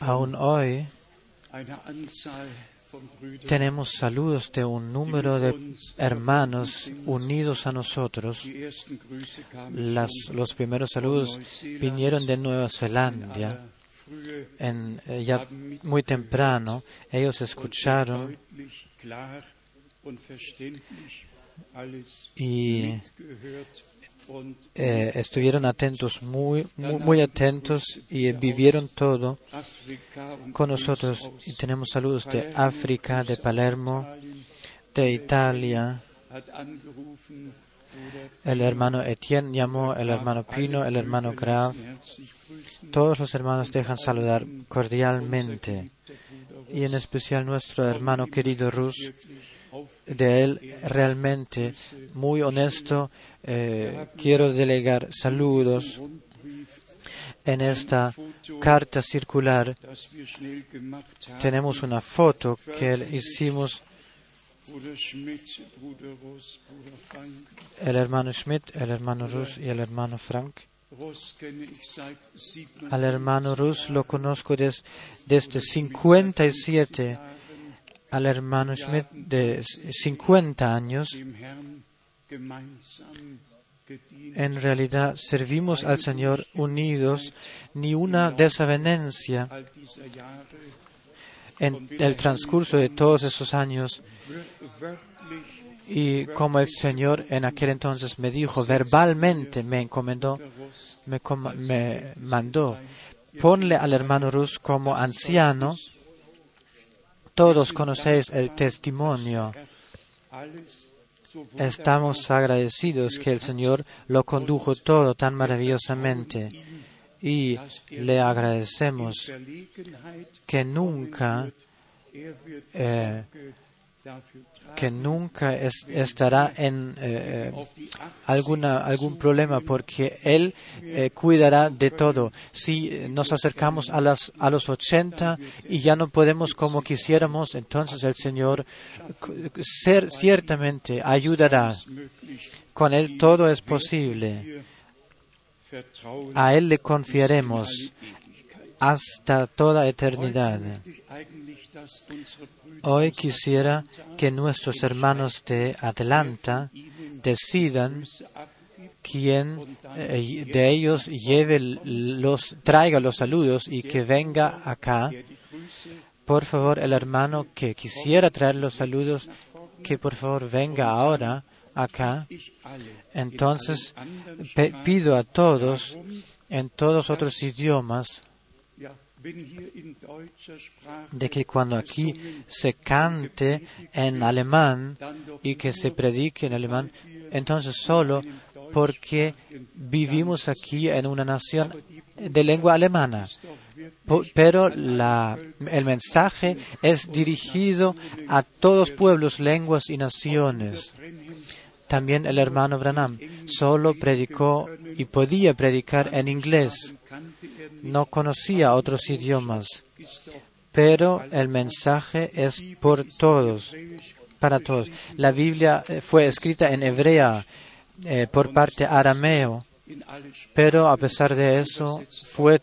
Aún hoy tenemos saludos de un número de hermanos unidos a nosotros. Las, los primeros saludos vinieron de Nueva Zelanda. En, eh, ya muy temprano ellos escucharon y eh, estuvieron atentos, muy, muy, muy, atentos y vivieron todo con nosotros. Y tenemos saludos de África, de Palermo, de Italia. El hermano Etienne llamó, el hermano Pino, el hermano Graf. Todos los hermanos dejan saludar cordialmente. Y en especial nuestro hermano querido Rus, de él realmente muy honesto. Eh, quiero delegar saludos en esta carta circular. Tenemos una foto que hicimos el hermano Schmidt, el hermano Rus y el hermano Frank. Al hermano Rus lo conozco des, desde 57 al hermano Schmidt de 50 años, en realidad servimos al Señor unidos, ni una desavenencia en el transcurso de todos esos años. Y como el Señor en aquel entonces me dijo, verbalmente me encomendó, me, me mandó, ponle al hermano Rus como anciano todos conocéis el testimonio. Estamos agradecidos que el Señor lo condujo todo tan maravillosamente y le agradecemos que nunca eh, que nunca estará en eh, alguna, algún problema porque Él eh, cuidará de todo. Si nos acercamos a, las, a los 80 y ya no podemos como quisiéramos, entonces el Señor ciertamente ayudará. Con Él todo es posible. A Él le confiaremos hasta toda eternidad. Hoy quisiera que nuestros hermanos de Atlanta decidan quién eh, de ellos lleve los, traiga los saludos y que venga acá. Por favor, el hermano que quisiera traer los saludos, que por favor venga ahora acá. Entonces, pido a todos, en todos otros idiomas, de que cuando aquí se cante en alemán y que se predique en alemán, entonces solo porque vivimos aquí en una nación de lengua alemana. Pero la, el mensaje es dirigido a todos pueblos, lenguas y naciones. También el hermano Branham solo predicó y podía predicar en inglés no conocía otros idiomas, pero el mensaje es por todos, para todos. La Biblia eh, fue escrita en hebrea eh, por parte arameo, pero a pesar de eso fue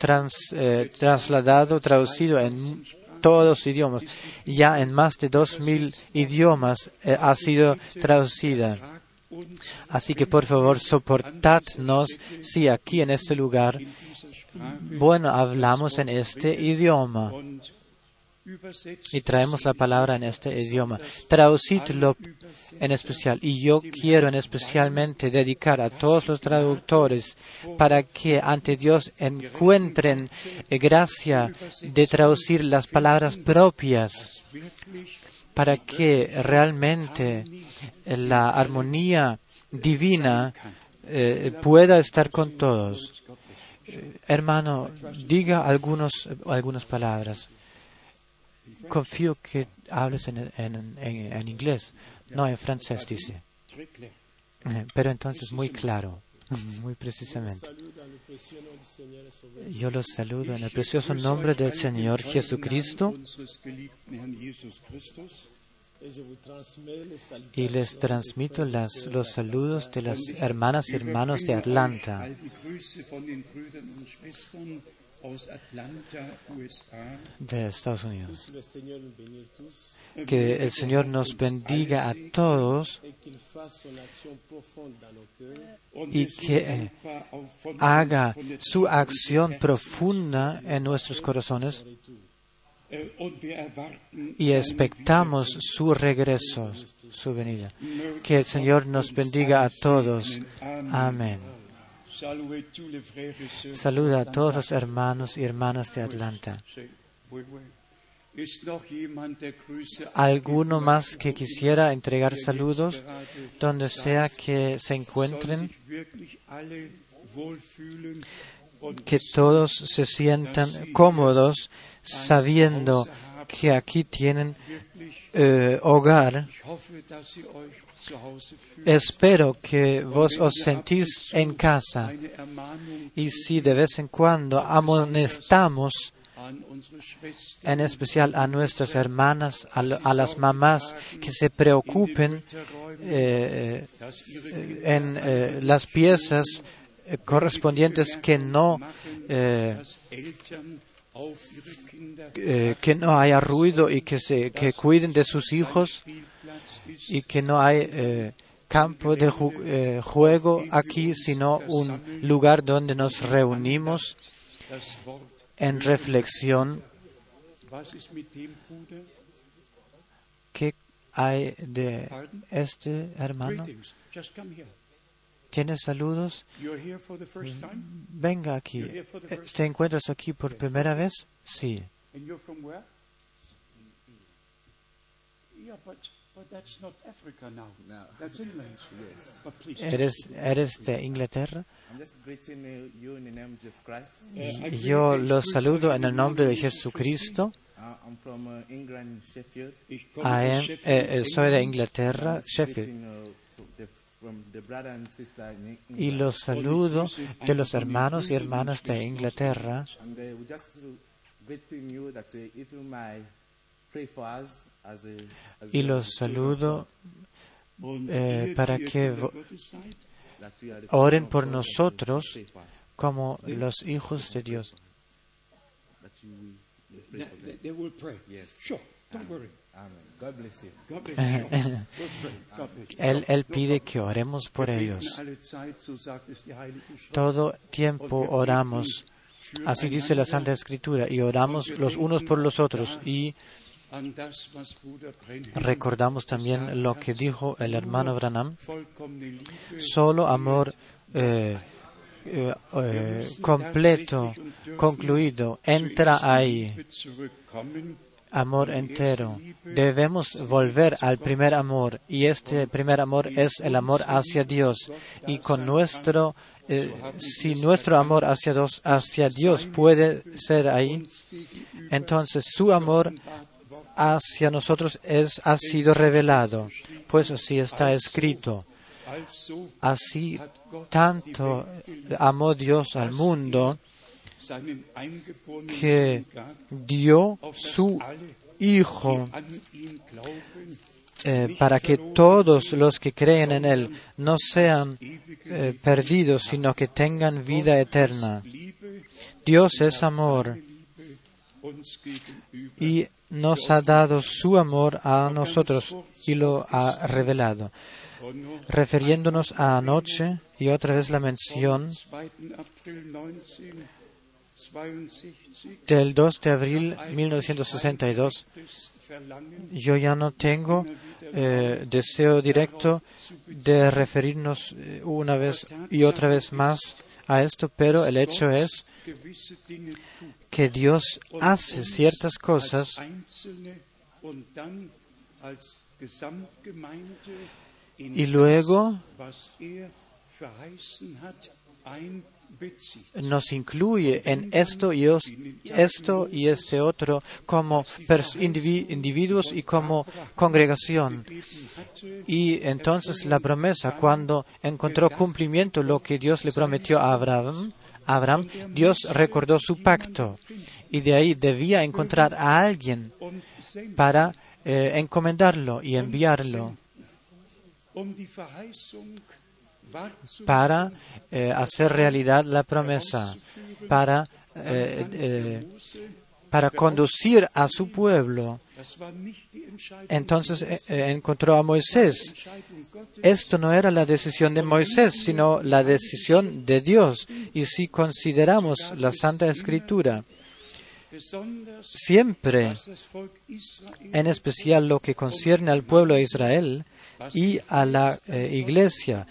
eh, trasladado, traducido en todos los idiomas. Ya en más de dos mil idiomas ha sido traducida. Así que por favor soportadnos si aquí en este lugar bueno, hablamos en este idioma y traemos la palabra en este idioma. Traducidlo en especial. Y yo quiero en especialmente dedicar a todos los traductores para que ante Dios encuentren gracia de traducir las palabras propias, para que realmente la armonía divina eh, pueda estar con todos hermano, diga algunos, algunas palabras. Confío que hables en, en, en, inglés, no en francés, dice. Pero entonces muy claro, muy precisamente. Yo los saludo en el precioso nombre del Señor Jesucristo y les transmito los saludos de las hermanas y hermanos de Atlanta. de Estados Unidos. Que el Señor nos bendiga a todos y que eh, haga su acción profunda en nuestros corazones y expectamos su regreso, su venida. Que el Señor nos bendiga a todos. Amén. Sœurs. Saluda a todos los hermanos y hermanas de Atlanta. ¿Alguno más que quisiera entregar saludos donde sea que se encuentren? Que todos se sientan cómodos sabiendo que aquí tienen eh, hogar. Espero que vos os sentís en casa y si de vez en cuando amonestamos en especial a nuestras hermanas, a, las mamás que se preocupen eh, eh, en las piezas correspondientes que no eh, eh, que no haya ruido y que se que cuiden de sus hijos y que no hay eh, campo de ju- eh, juego aquí sino un lugar donde nos reunimos en reflexión? ¿Qué hay de este hermano? ¿Tienes saludos? You're here for the first time? Venga aquí. Eh, ¿Te encuentras aquí por primera vez? Sí. ¿Eres, eres de Inglaterra? Yo los saludo en el nombre de Jesucristo. Uh, I'm from uh, eh, eh, soy de. Inglaterra, Sheffield. Uh, Y los saludo de los hermanos y hermanas de Inglaterra. Uh, uh, uh, Y los saludo eh, para que oren por nosotros como los hijos de Dios. God bless you. God bless you. Él, él pide que oremos por ellos. Todo tiempo oramos. Así dice la Santa Escritura. Y oramos los unos por los otros. Y recordamos también lo que dijo el hermano Branham. Solo amor eh, eh, eh, completo, concluido, entra ahí. Amor entero. Debemos volver al primer amor y este primer amor es el amor hacia Dios. Y con nuestro, eh, si nuestro amor hacia Dios, puede ser ahí, entonces su amor hacia nosotros es, ha sido revelado, pues así está escrito. Así tanto amó Dios al mundo que dio su Hijo eh, para que todos los que creen en Él no sean eh, perdidos, sino que tengan vida eterna. Dios es amor y nos ha dado su amor a nosotros y lo ha revelado. Refiriéndonos a anoche y otra vez la mención 2. April 1962 del 2 de abril 1962, des Verlangen yo ya no tengo eh, deseo directo de referirnos eh, una vez y otra vez más a esto, pero el hecho es que Dios hace ciertas cosas y luego nos incluye en esto y esto y este otro como individuos y como congregación. Y entonces la promesa, cuando encontró cumplimiento lo que Dios le prometió a Abraham, Abraham, Dios recordó su pacto y de ahí debía encontrar a alguien para eh, encomendarlo y enviarlo para eh, hacer realidad la promesa, para eh, eh, para conducir a su pueblo. Entonces encontró a Moisés. Esto no era la decisión de Moisés, sino la decisión de Dios. Y si consideramos la Santa Escritura, siempre, en especial lo que concierne al pueblo de Israel y a la iglesia,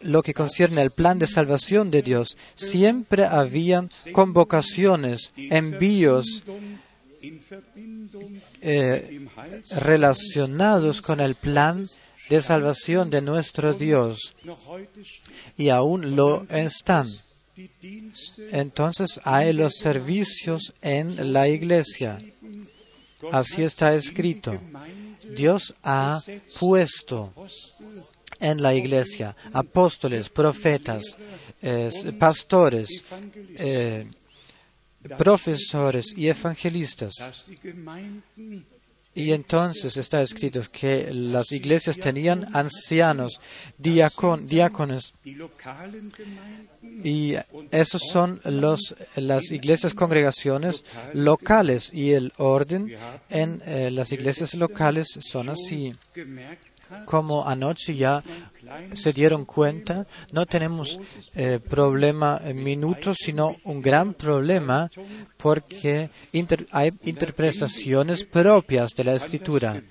lo que concierne al plan de salvación de Dios, siempre habían convocaciones, envíos eh, relacionados con el plan de salvación de nuestro Dios y aún lo están. Entonces hay los servicios en la iglesia. Así está escrito. Dios ha puesto en la iglesia apóstoles, profetas, pastores, eh, profesores y evangelistas. Y entonces está escrito que las iglesias tenían ancianos, diáconos, y esos son los, las iglesias congregaciones locales y el orden en eh, las iglesias locales son así. Como anoche ya se dieron cuenta, no tenemos eh, problema en minutos, sino un gran problema porque hay interpretaciones propias de la escritura.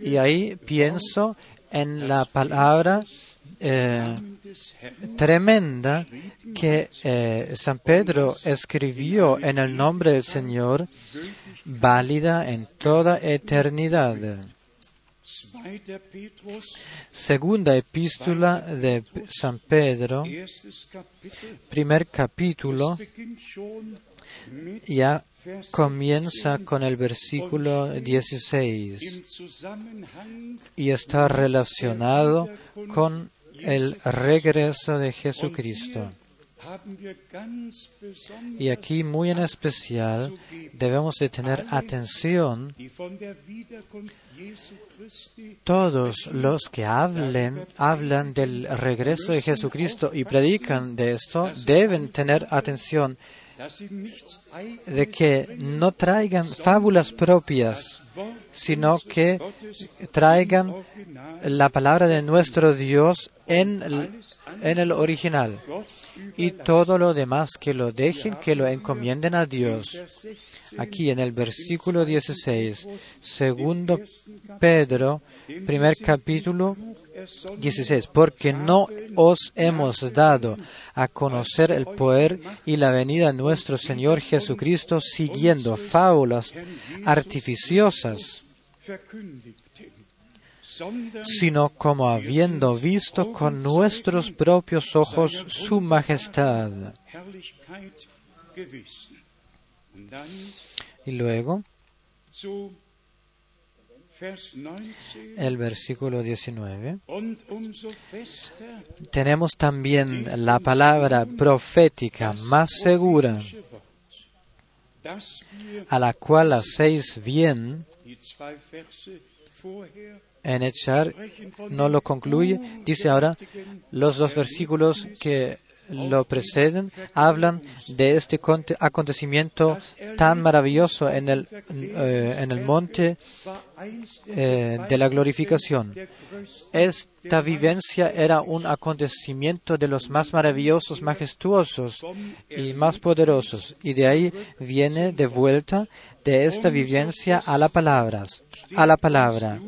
Y ahí pienso en la palabra eh, tremenda que eh, San Pedro escribió en el nombre del Señor, válida en toda eternidad. 2. Petrus, Segunda epístola de San Pedro, primer capítulo, ya comienza con el versículo 16 im Zusammenhang y está relacionado con el regreso de Jesucristo. Y aquí muy en especial debemos de tener atención todos los que hablen, hablan del regreso de Jesucristo y predican de esto, deben tener atención de que no traigan fábulas propias, sino que traigan la palabra de nuestro Dios en el, en el original. Y todo lo demás que lo dejen, que lo encomienden a Dios. Aquí en el versículo 16, segundo Pedro, primer capítulo 16, porque no os hemos dado a conocer el poder y la venida de nuestro Señor Jesucristo siguiendo fábulas artificiosas, sino como habiendo visto con nuestros propios ojos su majestad. Y luego zu Vers 19. el versículo 19. Und umso fester Tenemos también la palabra profética más segura, a la cual hacéis bien en echar, no lo concluye, dice ahora, los dos versículos que lo preceden hablan de este conte- acontecimiento tan maravilloso en el, eh, en el monte eh, de la glorificación. Esta vivencia era un acontecimiento de los más maravillosos, majestuosos y más poderosos. Y de ahí viene de vuelta de esta vivencia a la palabra. A la palabra.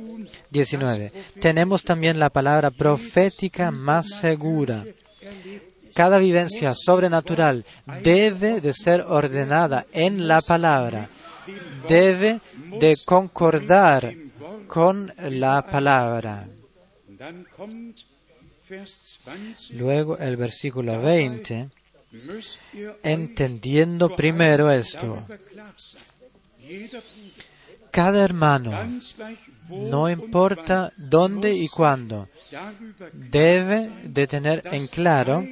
19. Tenemos también la palabra profética más segura. Cada vivencia sobrenatural debe de ser ordenada en la palabra. Debe de concordar con la palabra. Und dann kommt Vers 20. Luego el versículo 20, Müsst ihr euch entendiendo primero esto, cada hermano, no importa dónde y cuándo, debe de tener en claro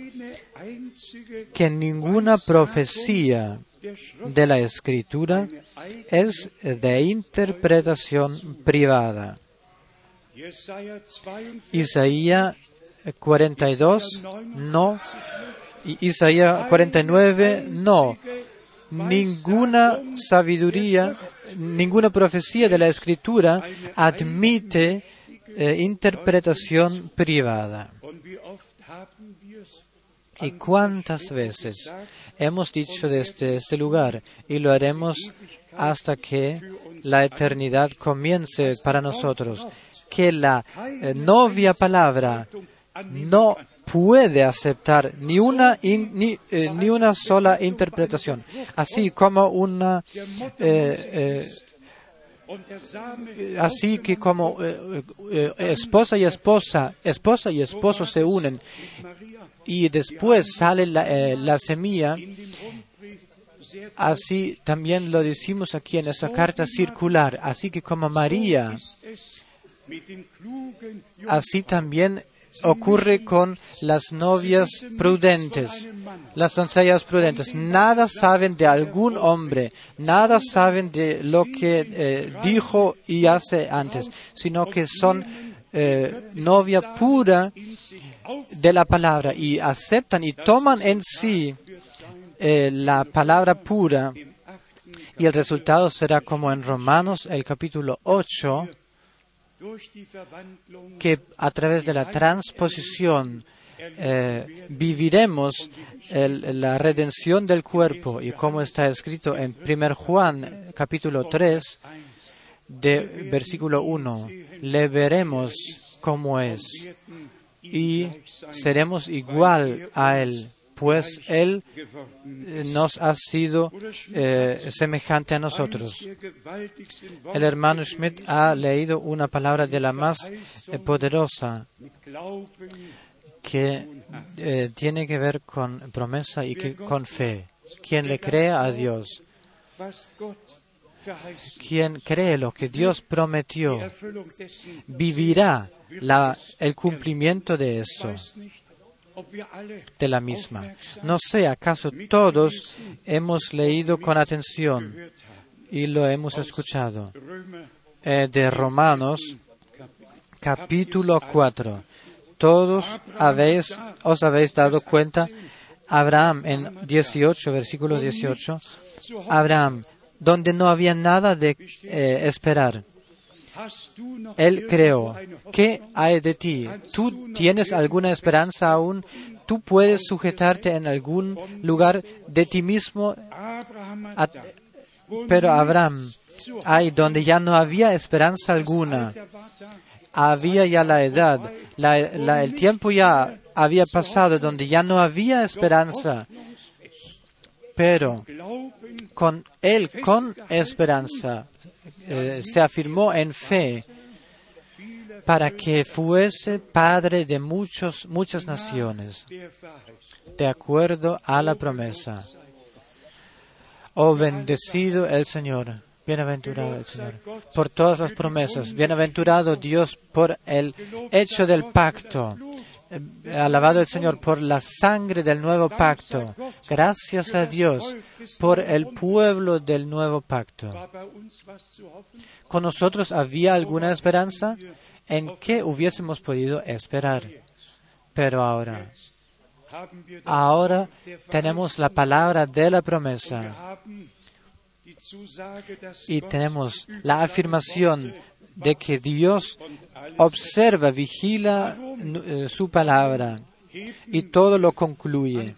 que ninguna profecía de la escritura es de interpretación privada. Jesaja 42 Isaías 42, no. Isaías 49, no. ninguna sabiduría, ninguna profecía de la Escritura admite eh, interpretación privada. ¿Y cuántas veces hemos dicho desde este lugar y lo haremos hasta que la eternidad comience para nosotros? Que la eh, novia palabra no puede aceptar ni una, ni, eh, ni una sola interpretación, así como una así que como eh, eh, esposa y esposa, esposa y esposo se unen y después sale la, eh, la semilla, así también lo decimos aquí en esa carta circular, así que como María, así también ocurre con las novias prudentes, las doncellas prudentes. Nada saben de algún hombre, nada saben de lo que eh, dijo y hace antes, sino que son eh, novia pura de la palabra y aceptan y toman en sí eh, la palabra pura y el resultado será como en Romanos el capítulo 8 durch die Verwandlung que a través de la transposición eh, viviremos la redención del cuerpo y como está escrito en 1 Juan capítulo 3 de versículo 1 le veremos como es y seremos igual a él pues él eh, nos ha sido eh, semejante a nosotros el hermano Schmidt ha leído una palabra de la más eh, poderosa que tiene que ver con promesa y que, con fe. Quien le cree a Dios, quien cree lo que Dios prometió, vivirá el cumplimiento de esto, de la misma. No sé, acaso todos hemos leído con atención y lo hemos escuchado eh, de Romanos capítulo 4. Todos habéis, os habéis dado cuenta, Abraham en 18, versículo 18, Abraham, donde no había nada de eh, esperar. Él creó. ¿Qué hay de ti? ¿Tú tienes alguna esperanza aún? ¿Tú puedes sujetarte en algún lugar de ti mismo? Pero Abraham, hay donde ya no había esperanza alguna. Había ya la edad, el tiempo ya había pasado donde ya no había esperanza, pero con él, con esperanza, eh, se afirmó en fe para que fuese padre de muchos, muchas naciones, de acuerdo a la promesa. Oh bendecido el Señor, bienaventurado el Señor, por todas las promesas, bienaventurado Dios por el hecho del pacto, alabado el Señor por la sangre del nuevo pacto, gracias a Dios por el pueblo del nuevo pacto. ¿Con nosotros había alguna esperanza en que hubiésemos podido esperar? Pero ahora, ahora tenemos la palabra de la promesa y tenemos la afirmación de que Dios observa, vigila eh, su palabra y todo lo concluye.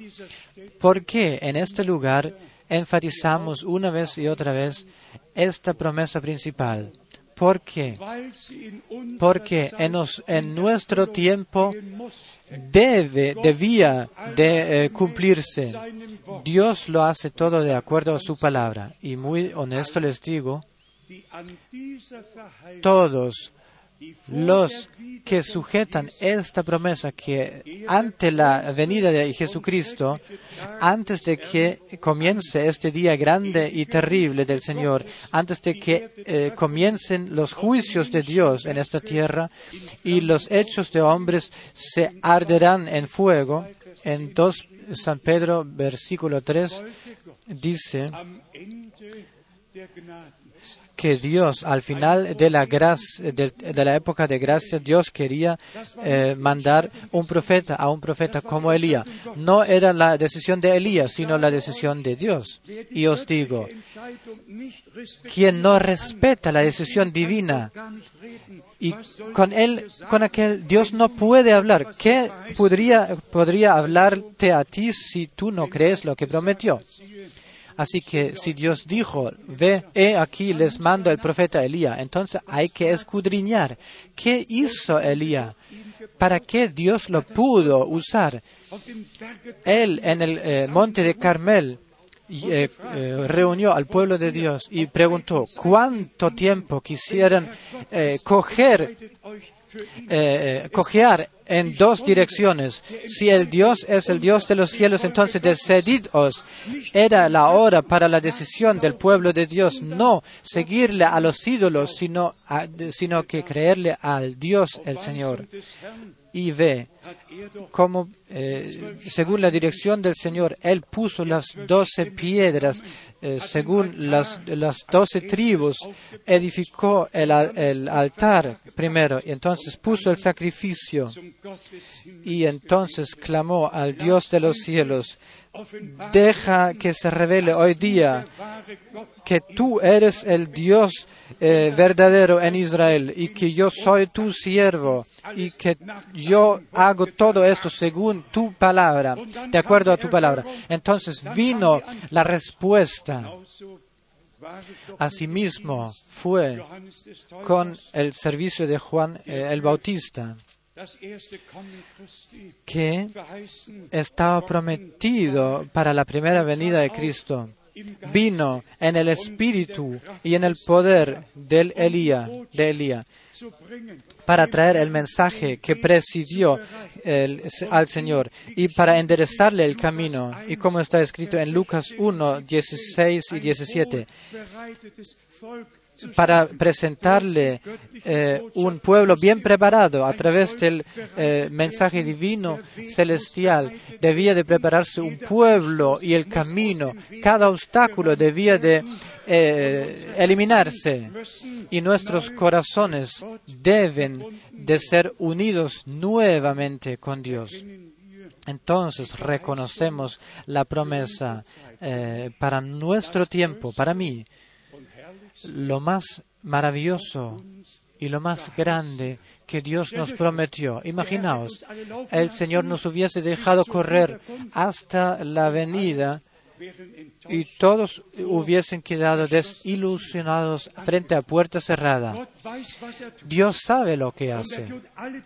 ¿Por qué en este lugar enfatizamos una vez y otra vez esta promesa principal? ¿Por qué? Porque en, nuestro tiempo debe, debía de eh, cumplirse. Dios lo hace todo de acuerdo a su palabra. Y muy honesto les digo, todos los que sujetan esta promesa que ante la venida de Jesucristo, antes de que comience este día grande y terrible del Señor, antes de que eh, comiencen los juicios de Dios en esta tierra y los hechos de hombres se arderán en fuego, en 2 San Pedro versículo 3 dice, que Dios, al final de la, gracia, de, la época de gracia, Dios quería eh, mandar un profeta a un profeta como Elías. No era la decisión de Elías, sino la decisión de Dios. Y os digo, quien no respeta la decisión divina y con él, con aquel Dios no puede hablar. ¿Qué podría, podría hablarte a ti si tú no crees lo que prometió? Así que si Dios dijo, ve, he aquí les mando el profeta Elías, entonces hay que escudriñar. ¿Qué hizo Elías? ¿Para qué Dios lo pudo usar? Él en el eh, monte de Carmel eh, eh, reunió al pueblo de Dios y preguntó cuánto tiempo quisieran coger, eh, cojear en dos direcciones. Si el Dios es el Dios de los cielos, entonces decididos. Era la hora para la decisión del pueblo de Dios, no seguirle a los ídolos, sino, sino que creerle al Dios, el Señor. Y ve. Cómo, eh, según la dirección del Señor, Él puso las doce piedras, eh, según las, las doce tribus, edificó el, el altar primero, y entonces puso el sacrificio, y entonces clamó al Dios de los cielos, deja que se revele hoy día que tú eres el Dios eh, verdadero en Israel y que yo soy tu siervo y que yo hago todo esto según tu palabra, de acuerdo a tu palabra. Entonces vino la respuesta. Asimismo fue con el servicio de Juan eh, el Bautista, que estaba prometido para la primera venida de Cristo. Vino en el espíritu y en el poder del Elías, de Elías, para traer el mensaje que presidió al Señor y para enderezarle el camino. Y como está escrito en Lucas 1, 16 y 17, para presentarle eh, un pueblo bien preparado a través del eh, mensaje divino celestial. Debía de prepararse un pueblo y el camino. Cada obstáculo debía de eh, eliminarse y nuestros corazones deben de ser unidos nuevamente con Dios. Entonces reconocemos la promesa para nuestro tiempo, para mí, lo más maravilloso y lo más grande que Dios nos prometió. Imaginaos, el Señor nos hubiese dejado correr hasta la venida y todos hubiesen quedado desilusionados frente a puerta cerrada. Dios sabe lo que hace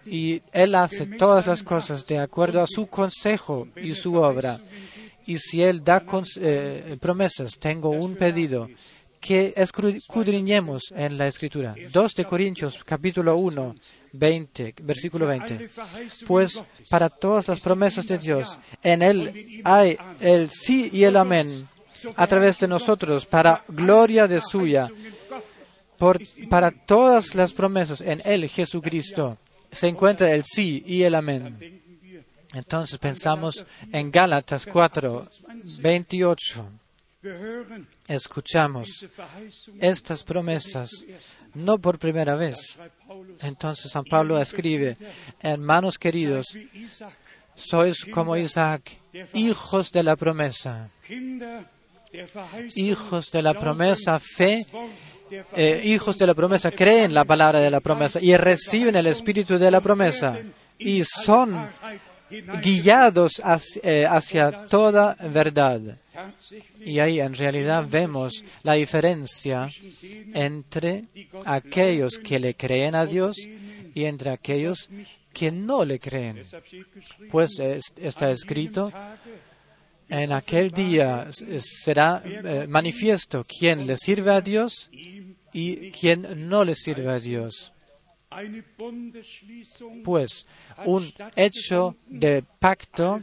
y Él hace todas las cosas de acuerdo a su consejo y su obra. Y si Él da eh, promesas, tengo un pedido que escudriñemos en la Escritura. 2 de Corintios, capítulo 1, 20, versículo 20. Pues para todas las promesas de Dios, en Él hay el sí y el amén a través de nosotros, para gloria de suya. Para todas las promesas en Él, Jesucristo, se encuentra el sí y el amén. Entonces pensamos en Gálatas 4, 28. Escuchamos estas promesas no por primera vez. Entonces San Pablo escribe, hermanos queridos, sois como Isaac, hijos de la promesa, hijos de la promesa, fe, eh, hijos de la promesa, creen la palabra de la promesa y reciben el espíritu de la promesa y son guiados hacia, eh, hacia toda verdad. Y ahí en realidad vemos la diferencia entre aquellos que le creen a Dios y entre aquellos que no le creen. Pues es- está escrito, en aquel día será eh, manifiesto quién le sirve a Dios y quién no le sirve a Dios. Pues un hecho de pacto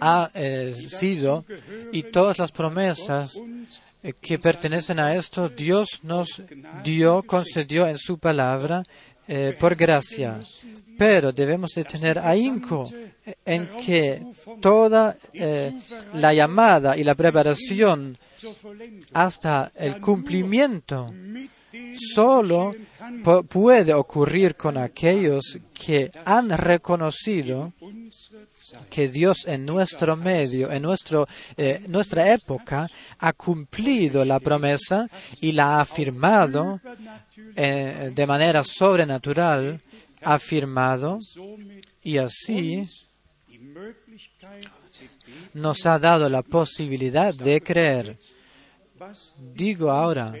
ha eh, sido y todas las promesas eh, que pertenecen a esto, Dios nos dio, concedió en su palabra eh, por gracia. Pero debemos de tener ahínco en que toda eh, la llamada y la preparación hasta el cumplimiento solo pu- puede ocurrir con aquellos que han reconocido que Dios en nuestro medio, en nuestro, eh, nuestra época, ha cumplido la promesa y la ha afirmado eh, de manera sobrenatural, afirmado y así nos ha dado la posibilidad de creer. Digo ahora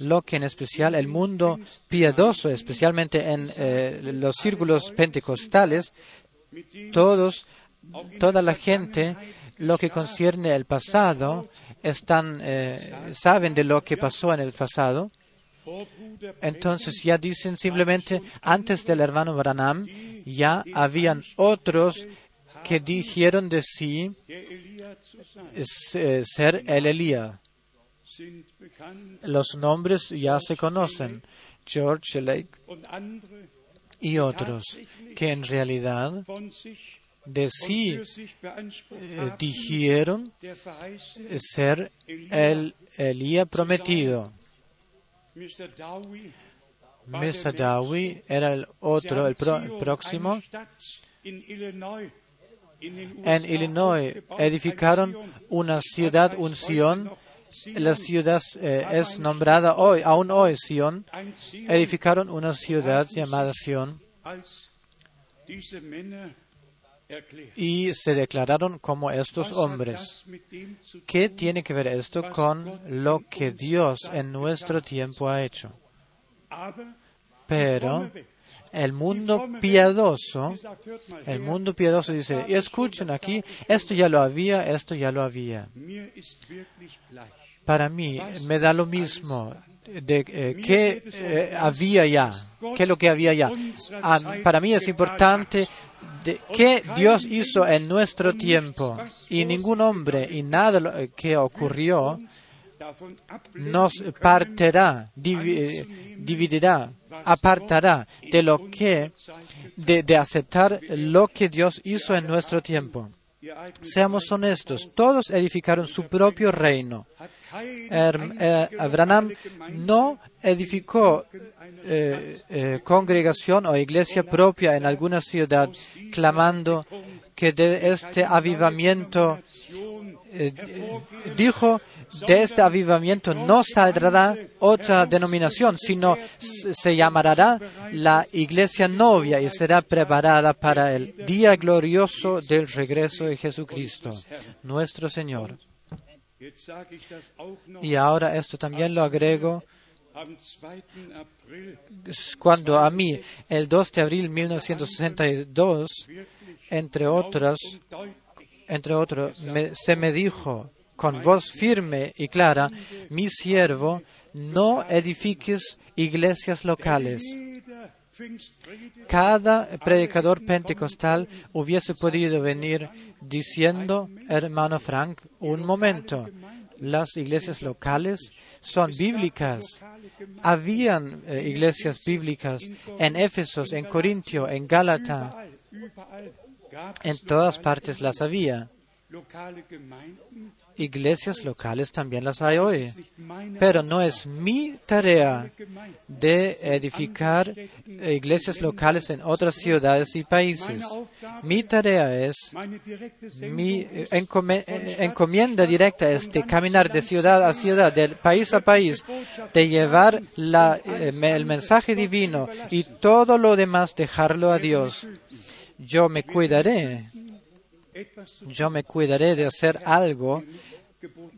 lo que en especial el mundo piadoso, especialmente en eh, los círculos pentecostales, todos, toda la gente, lo que concierne el pasado, están, eh, saben de lo que pasó en el pasado. Entonces ya dicen simplemente, antes del hermano Branham, ya habían otros que dijeron de sí eh, ser el Elías. Los nombres ya se conocen, George Lake y otros, que en realidad de sí eh, dijeron ser el Elías prometido. Dowie era el otro, el, el próximo. En Illinois edificaron una ciudad, un Sion. La ciudad eh, es nombrada hoy, aún hoy Sion. Edificaron una ciudad llamada Sion y se declararon como estos hombres. ¿Qué tiene que ver esto con lo que Dios en nuestro tiempo ha hecho? Pero el mundo piadoso, el mundo piadoso dice, escuchen aquí, esto ya lo había, esto ya lo había. Para mí me da lo mismo de eh, qué eh, había ya, qué es lo que había ya. Ah, para mí es importante qué Dios hizo en nuestro tiempo y ningún hombre y nada eh, que ocurrió nos partirá, divi- dividirá, apartará de lo que, de, aceptar lo que Dios hizo en nuestro tiempo. Seamos honestos, todos edificaron su propio reino. Herm- eh, Abraham no edificó eh, eh, congregación o iglesia propia en alguna ciudad, clamando que de este avivamiento, dijo, de este avivamiento no saldrá otra denominación, sino se llamará la iglesia novia y será preparada para el día glorioso del regreso de Jesucristo, nuestro Señor. Y ahora esto también lo agrego am 2. April cuando a mí, el 2 de abril de 1962, entre otras, entre otros, me- se me dijo con voz firme y clara, mi siervo, no edifiques iglesias locales. Cada predicador pentecostal hubiese podido venir diciendo, hermano Frank, un momento, las iglesias locales son bíblicas. Habían eh, iglesias bíblicas en Éfesos, en Corintio, en Gálata, en todas partes las había. Iglesias locales también las hay hoy. Pero no es mi tarea de edificar iglesias locales en otras ciudades y países. Mi tarea es, mi encomienda directa es de caminar de ciudad a ciudad, de país a país, de llevar eh, el mensaje divino y todo lo demás dejarlo a Dios. Yo me cuidaré, yo me cuidaré de hacer algo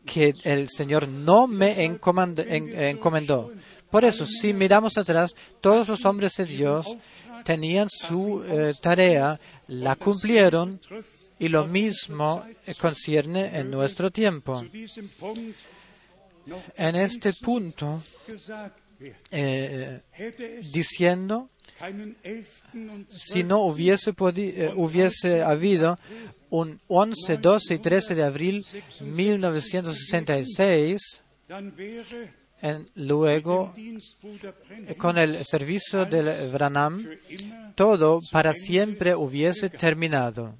que el Señor no me encomendó. Por eso, si miramos atrás, todos los hombres de Dios tenían su eh, tarea, la cumplieron y lo mismo eh, concierne en nuestro tiempo. En este punto, eh, es diciendo, keinen 11. und si no hubiese, eh, hubiese habido un 11, 12 y 13 de abril 1966, dann wäre En- luego, eh, con el servicio del Branham, todo para siempre hubiese terminado.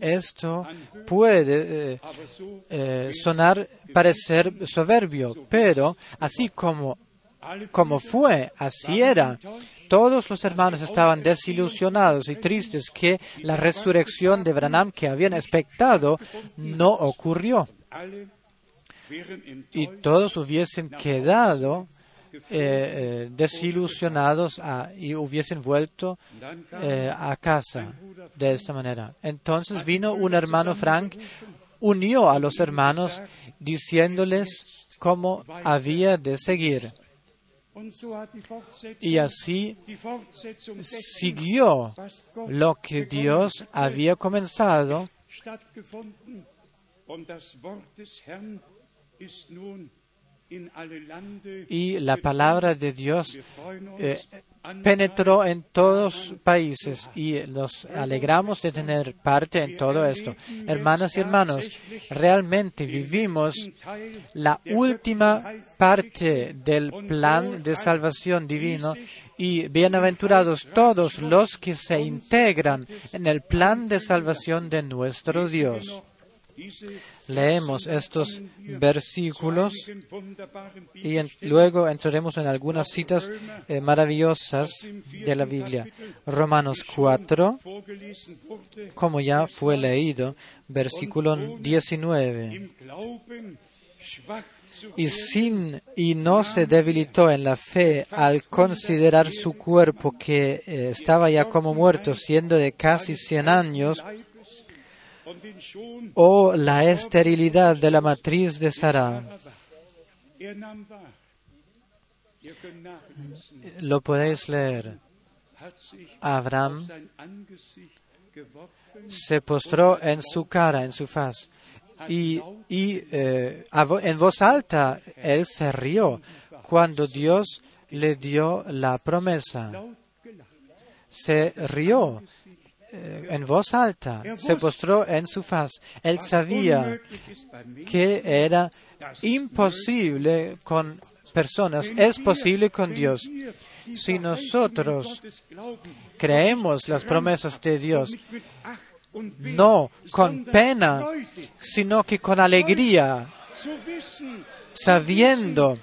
Esto puede eh, sonar, parecer soberbio, pero así como, como fue, así era. Todos los hermanos estaban desilusionados y tristes que la resurrección de Branham que habían expectado no ocurrió. Y todos hubiesen quedado eh, eh, desilusionados a- y hubiesen vuelto eh, a casa de esta manera. Entonces vino un hermano Frank, unió a los hermanos diciéndoles cómo había de seguir. Y así siguió lo que Dios había comenzado y la palabra de Dios eh, penetró en todos países y nos alegramos de tener parte en todo esto. Hermanas y hermanos, realmente vivimos la última parte del plan de salvación divino y bienaventurados todos los que se integran en el plan de salvación de nuestro Dios. Leemos estos versículos y luego entraremos en algunas citas eh, maravillosas de la Biblia. Romanos 4, vorgelesen wurde, como ya fue leído, versículo 19. im Glauben schwach zu Y sin y no se debilitó en la fe al considerar su cuerpo que eh, estaba ya como muerto, siendo de casi 100 años, o la esterilidad de la matriz de Sara. Lo podéis leer. Abraham se postró en su cara, en su faz. Y, eh, en voz alta él se rió cuando Dios le dio la promesa. Se rió en voz alta, se postró en su faz. Él sabía que era imposible con personas, es posible con Dios. Si nosotros creemos las promesas de Dios, Weh, no con pena, sino que con alegría, sabiendo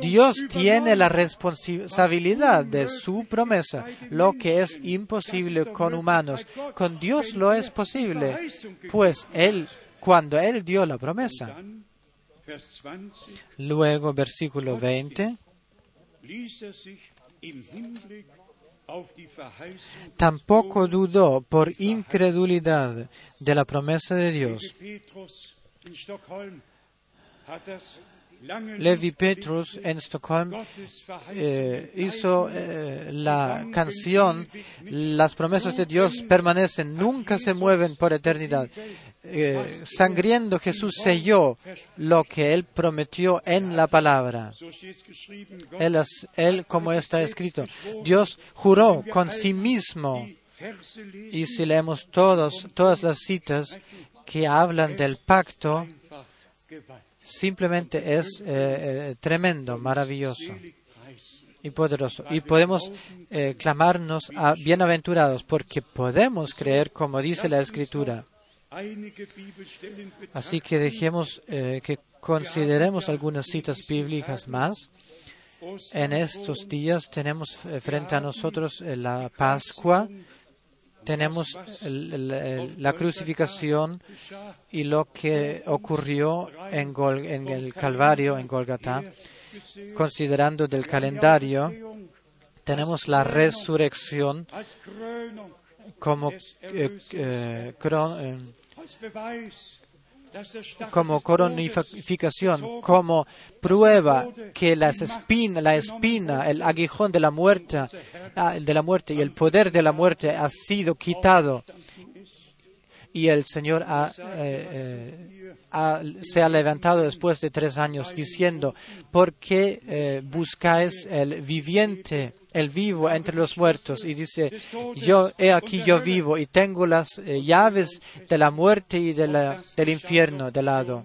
Dios tiene la responsabilidad de su promesa, lo que es imposible con humanos. Con Dios lo es posible, pues Él, cuando Él dio la promesa. Dann, Vers 20, Luego, versículo 20, ließ er sich im Hinblick auf die Verheißung tampoco dudó por incredulidad de la promesa de Dios. Levi Petrus en Stockholm eh, hizo eh, la canción Las promesas de Dios permanecen, nunca se mueven por eternidad. Eh, sangriendo Jesús selló lo que él prometió en la palabra. Él, es- como está escrito, Dios juró con sí mismo. Y si leemos todos, todas las citas que hablan del pacto. Simplemente es eh, eh, tremendo, maravilloso. Y poderoso. Y podemos eh, clamarnos a bienaventurados porque podemos creer como dice la Escritura. Así que dejemos que consideremos algunas citas bíblicas más. En estos días tenemos frente a nosotros la Pascua, tenemos la crucificación y lo que ocurrió en, el Calvario, en Golgata. Considerando del calendario, tenemos la resurrección como, eh, eh, eh, como coronificación, como prueba que la espina, el aguijón de la muerte, ah, de la muerte y el poder de la muerte ha sido quitado. Y el Señor eh, eh, se ha levantado después de tres años diciendo, ¿por qué eh, buscáis el viviente, el vivo entre los muertos? Y dice, yo he aquí yo vivo y tengo las eh, llaves de la muerte y de la- del infierno de lado.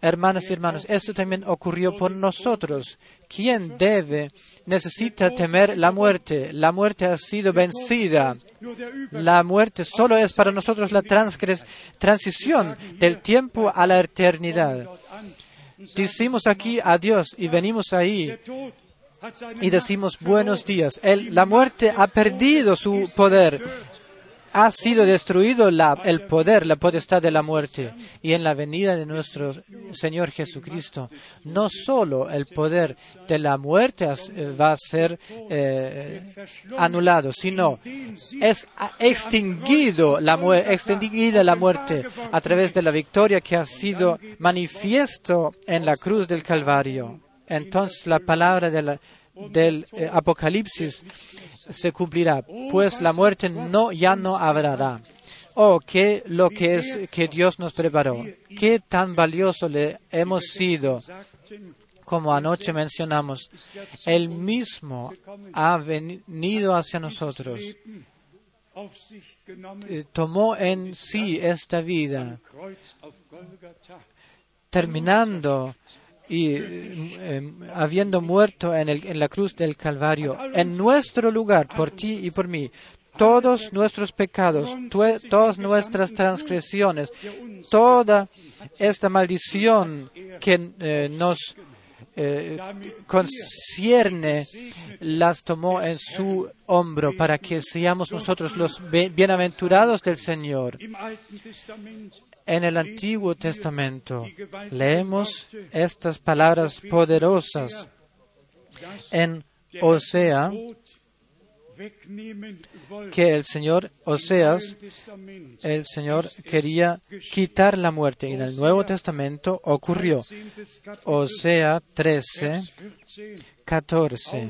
Hermanas y hermanos, esto también ocurrió por nosotros. ¿Quién debe, necesita temer la muerte? La muerte ha sido vencida. La muerte solo es para nosotros la transición del tiempo a la eternidad. Decimos aquí adiós y venimos ahí Y decimos buenos días. La muerte ha perdido su poder. Ha sido destruido el poder, la potestad de la muerte. Y en la venida de nuestro Señor Jesucristo, no solo el poder de la muerte eh, va a ser eh, anulado, sino es extinguido la, extinguida la muerte a través de la victoria que ha sido manifiesto en la cruz del Calvario. Entonces la palabra de la- del eh, Apocalipsis se cumplirá, pues la muerte no ya no habrá. Oh, qué lo que es que Dios nos preparó, qué tan valioso le hemos sido, como anoche mencionamos. Él mismo ha venido hacia nosotros, tomó en sí esta vida, terminando y eh, eh, habiendo muerto en, el- en la cruz del Calvario, en nuestro lugar, por ti y por mí, todos nuestros pecados, todas nuestras transgresiones, toda esta maldición que eh, nos eh, concierne, las tomó en su hombro para que seamos nosotros los bienaventurados del Señor. En el Antiguo Testamento leemos estas palabras poderosas en Osea que el Señor Oseas, el Señor quería quitar la muerte. Y en el Nuevo Testamento ocurrió. 13. Kapitel, Osea 13, Vers 14.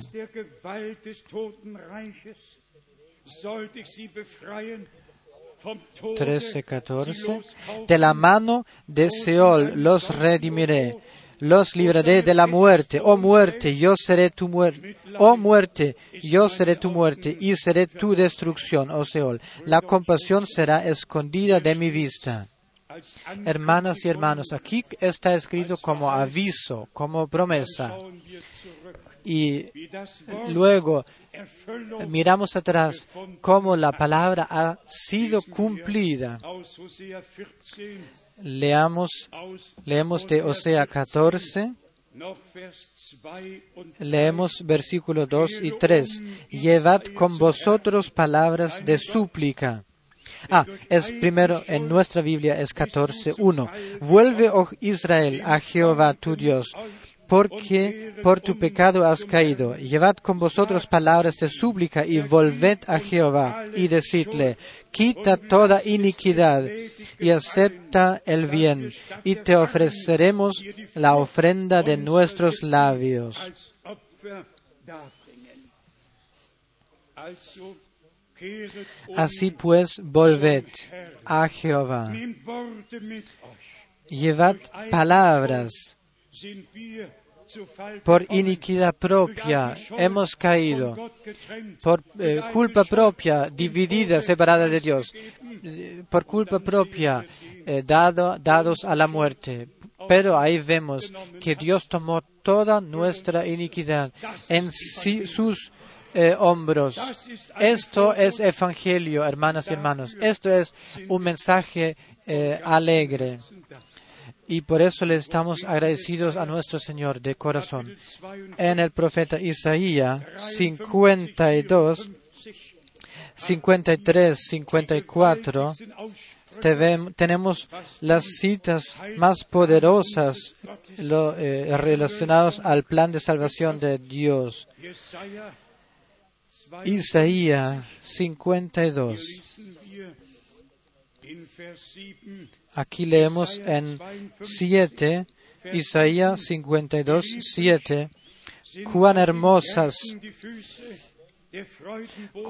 13, sie 14. loskaufen. De la mano de Seol los redimiré, los libraré de la muerte. Oh muerte, yo seré tu muerte. Oh muerte, yo seré tu muerte y seré tu destrucción, oh Seol. La compasión será escondida de mi vista. Hermanas y hermanos, aquí está escrito como aviso, como promesa. Y luego miramos atrás cómo la palabra ha sido cumplida. aus Hosea 14, Leamos, leemos de Osea 14. noch Vers 2 und Leemos versículo 2 y 3. Llevad con vosotros palabras de súplica. Ah, es primero en nuestra Biblia es 14.1. Vuelve, oh Israel, a Jehová tu Dios, porque por tu pecado has caído. Llevad con vosotros palabras de súplica y volved a Jehová y decidle, quita toda iniquidad y acepta el bien, y te ofreceremos la ofrenda de nuestros labios. Así pues, volved a Jehová. Llevad palabras. Por iniquidad propia hemos caído. Por eh, culpa propia, dividida, separada de Dios. Por culpa propia, eh, dado, dados a la muerte. Pero ahí vemos que Dios tomó toda nuestra iniquidad en sus eh, hombros. Esto es evangelio, hermanas y hermanos. Esto es un mensaje alegre. Y por eso le estamos agradecidos a nuestro Señor de corazón. En el profeta Isaías 52, 53, 54, te vem- tenemos las citas más poderosas eh, relacionadas al plan de salvación de Dios. Isaías 52. lesen wir in Vers 7, Aquí leemos en 7, Isaías 52, 7, cuán hermosas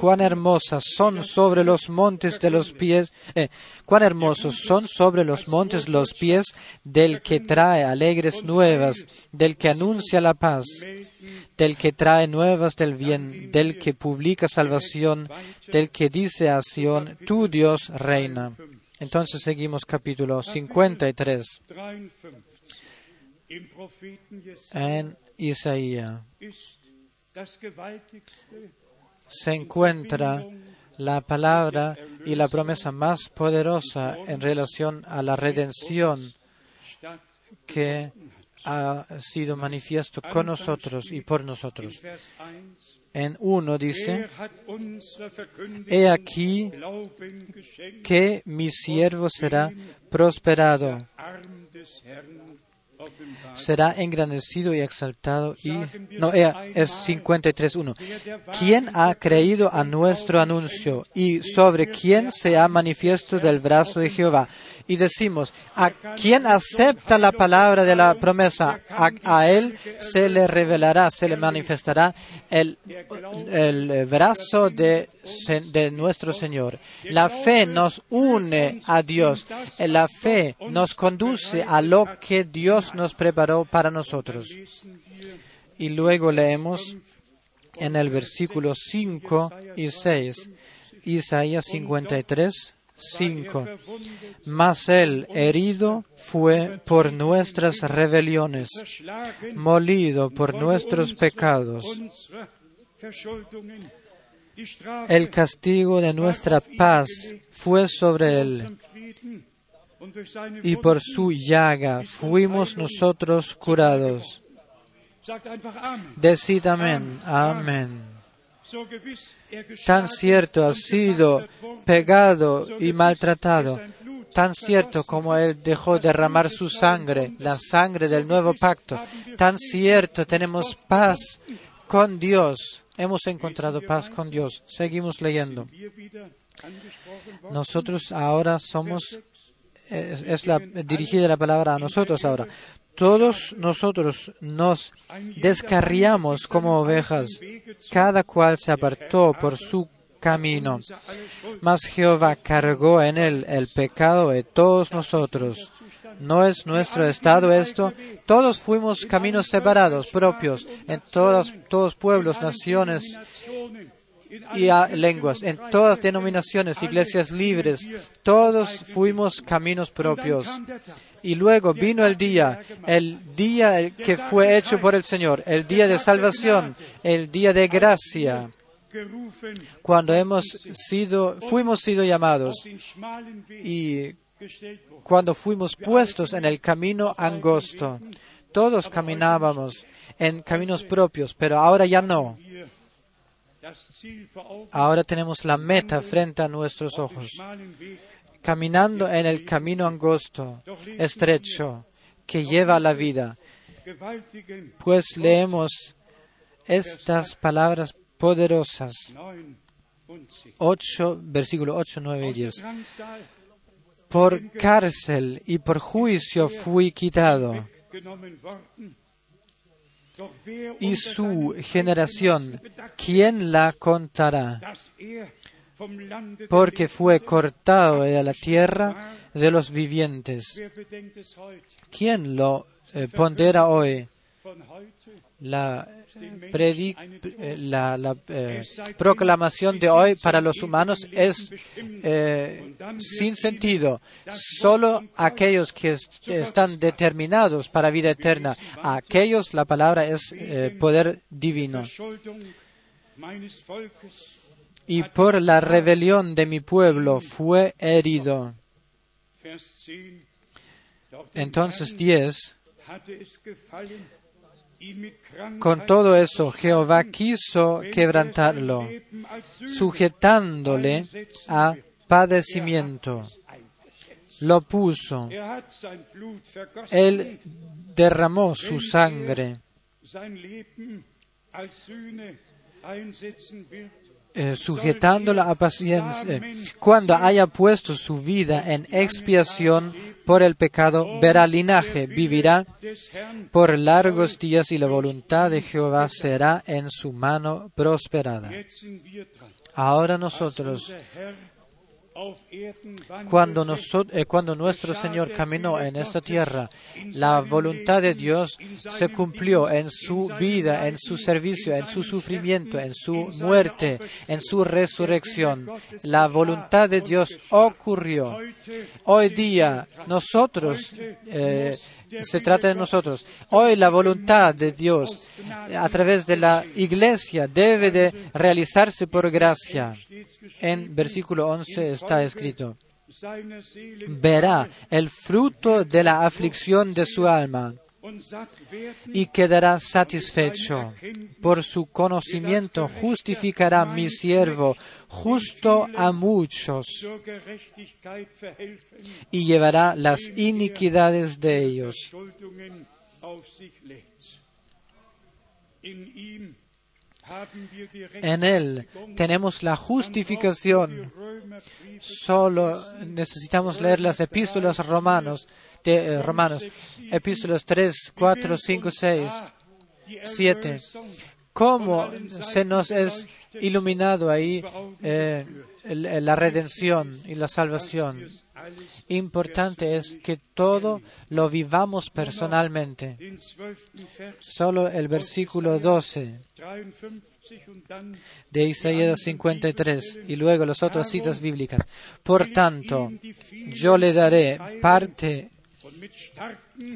cuán hermosas son sobre los montes los pies, eh, cuán hermosos son sobre los montes los pies del que trae alegres nuevas, del que anuncia la paz, del que trae nuevas del bien, del que publica salvación, del que dice a Sión, tu Dios reina. Entonces seguimos capítulo 53 53. Im Propheten Jesaja en Isaías. Se encuentra la palabra y la promesa más poderosa en relación a la redención que ha sido manifiesto con nosotros y por nosotros. Vers 1. En uno dice, He aquí que mi siervo será prosperado, Será engrandecido y exaltado y... No, es 53.1. ¿Quién ha creído a nuestro anuncio y sobre quién se ha manifiesto del brazo de Jehová? Y decimos, a quien acepta la palabra de la promesa, a, él se le revelará, se le manifestará el, el brazo de, de nuestro Señor. La fe nos une a Dios. La fe nos conduce a lo que Dios nos preparó para nosotros. Y luego leemos en el versículo 5 y 6, Isaías 53, 5. Mas él herido fue por nuestras rebeliones, molido por nuestros pecados. El castigo de nuestra paz fue sobre él, y por su llaga fuimos nosotros curados. Decid amén, amén. Tan cierto ha sido pegado y maltratado, tan cierto como Él dejó derramar su sangre, la sangre del nuevo pacto, tan cierto tenemos paz con Dios. Hemos encontrado paz con Dios. Seguimos leyendo. Nosotros ahora somos, es la dirigida la palabra a nosotros ahora. Todos nosotros nos descarriamos como ovejas, cada cual se apartó por su camino. Mas Jehová cargó en él el pecado de todos nosotros. ¿No es nuestro estado esto? Todos fuimos caminos separados, propios, en todas, todos pueblos, naciones y a- lenguas, en todas denominaciones, iglesias libres. Todos fuimos caminos propios. Y luego vino el día, el día que fue hecho por el Señor, el día de salvación, el día de gracia, cuando hemos sido, fuimos sido llamados y cuando fuimos puestos en el camino angosto. Todos caminábamos en caminos propios, pero ahora ya no. Ahora tenemos la meta frente a nuestros ojos, caminando en el camino angosto, estrecho, que lleva a la vida. Pues leemos estas palabras poderosas. 9 und 10. 8, versículo 8, 9 y Aus der 10. Drangsal Por cárcel y por juicio fui quitado, y su generación, ¿quién la contará? Porque fue cortado de la tierra de los vivientes. ¿Quién lo eh, pondera hoy? La, la, la, eh, proclamación de hoy para los humanos es eh, sin sentido. Solo aquellos que est- están determinados para vida eterna, a aquellos la palabra es eh, poder divino. Y por la rebelión de mi pueblo fue herido. Vers 10. Doch dem Entonces Herrn 10. Con todo eso, Jehová quiso quebrantarlo, sujetándole a padecimiento. Lo puso. Él derramó su sangre eh, sujetando la paciencia, cuando haya puesto su vida en expiación por el pecado, verá linaje, vivirá por largos días y la voluntad de Jehová será en su mano prosperada. Ahora nosotros, cuando, wandelte, noso- eh, cuando nuestro Señor caminó en esta tierra, la voluntad de Dios se cumplió en su vida, en su servicio, en su sufrimiento, en su muerte, en su resurrección. La voluntad de Dios ocurrió. Hoy día nosotros, eh, se trata de nosotros. Hoy la voluntad de Dios a través de la iglesia debe de realizarse por gracia. En versículo 11 está escrito, verá el fruto de la aflicción de su alma y quedará satisfecho. Por su conocimiento justificará mi siervo justo a muchos y llevará las iniquidades de ellos. En él tenemos la justificación. Solo necesitamos leer las epístolas romanos, de, eh, romanos, epístolas 3, 4, 5, 6, 7. ¿Cómo se nos es iluminado ahí eh, el- la redención y la salvación? Importante es que todo lo vivamos personalmente. Solo el versículo 12 53 und dann de Isaías 53 y luego las otras citas bíblicas. Por tanto, yo le daré parte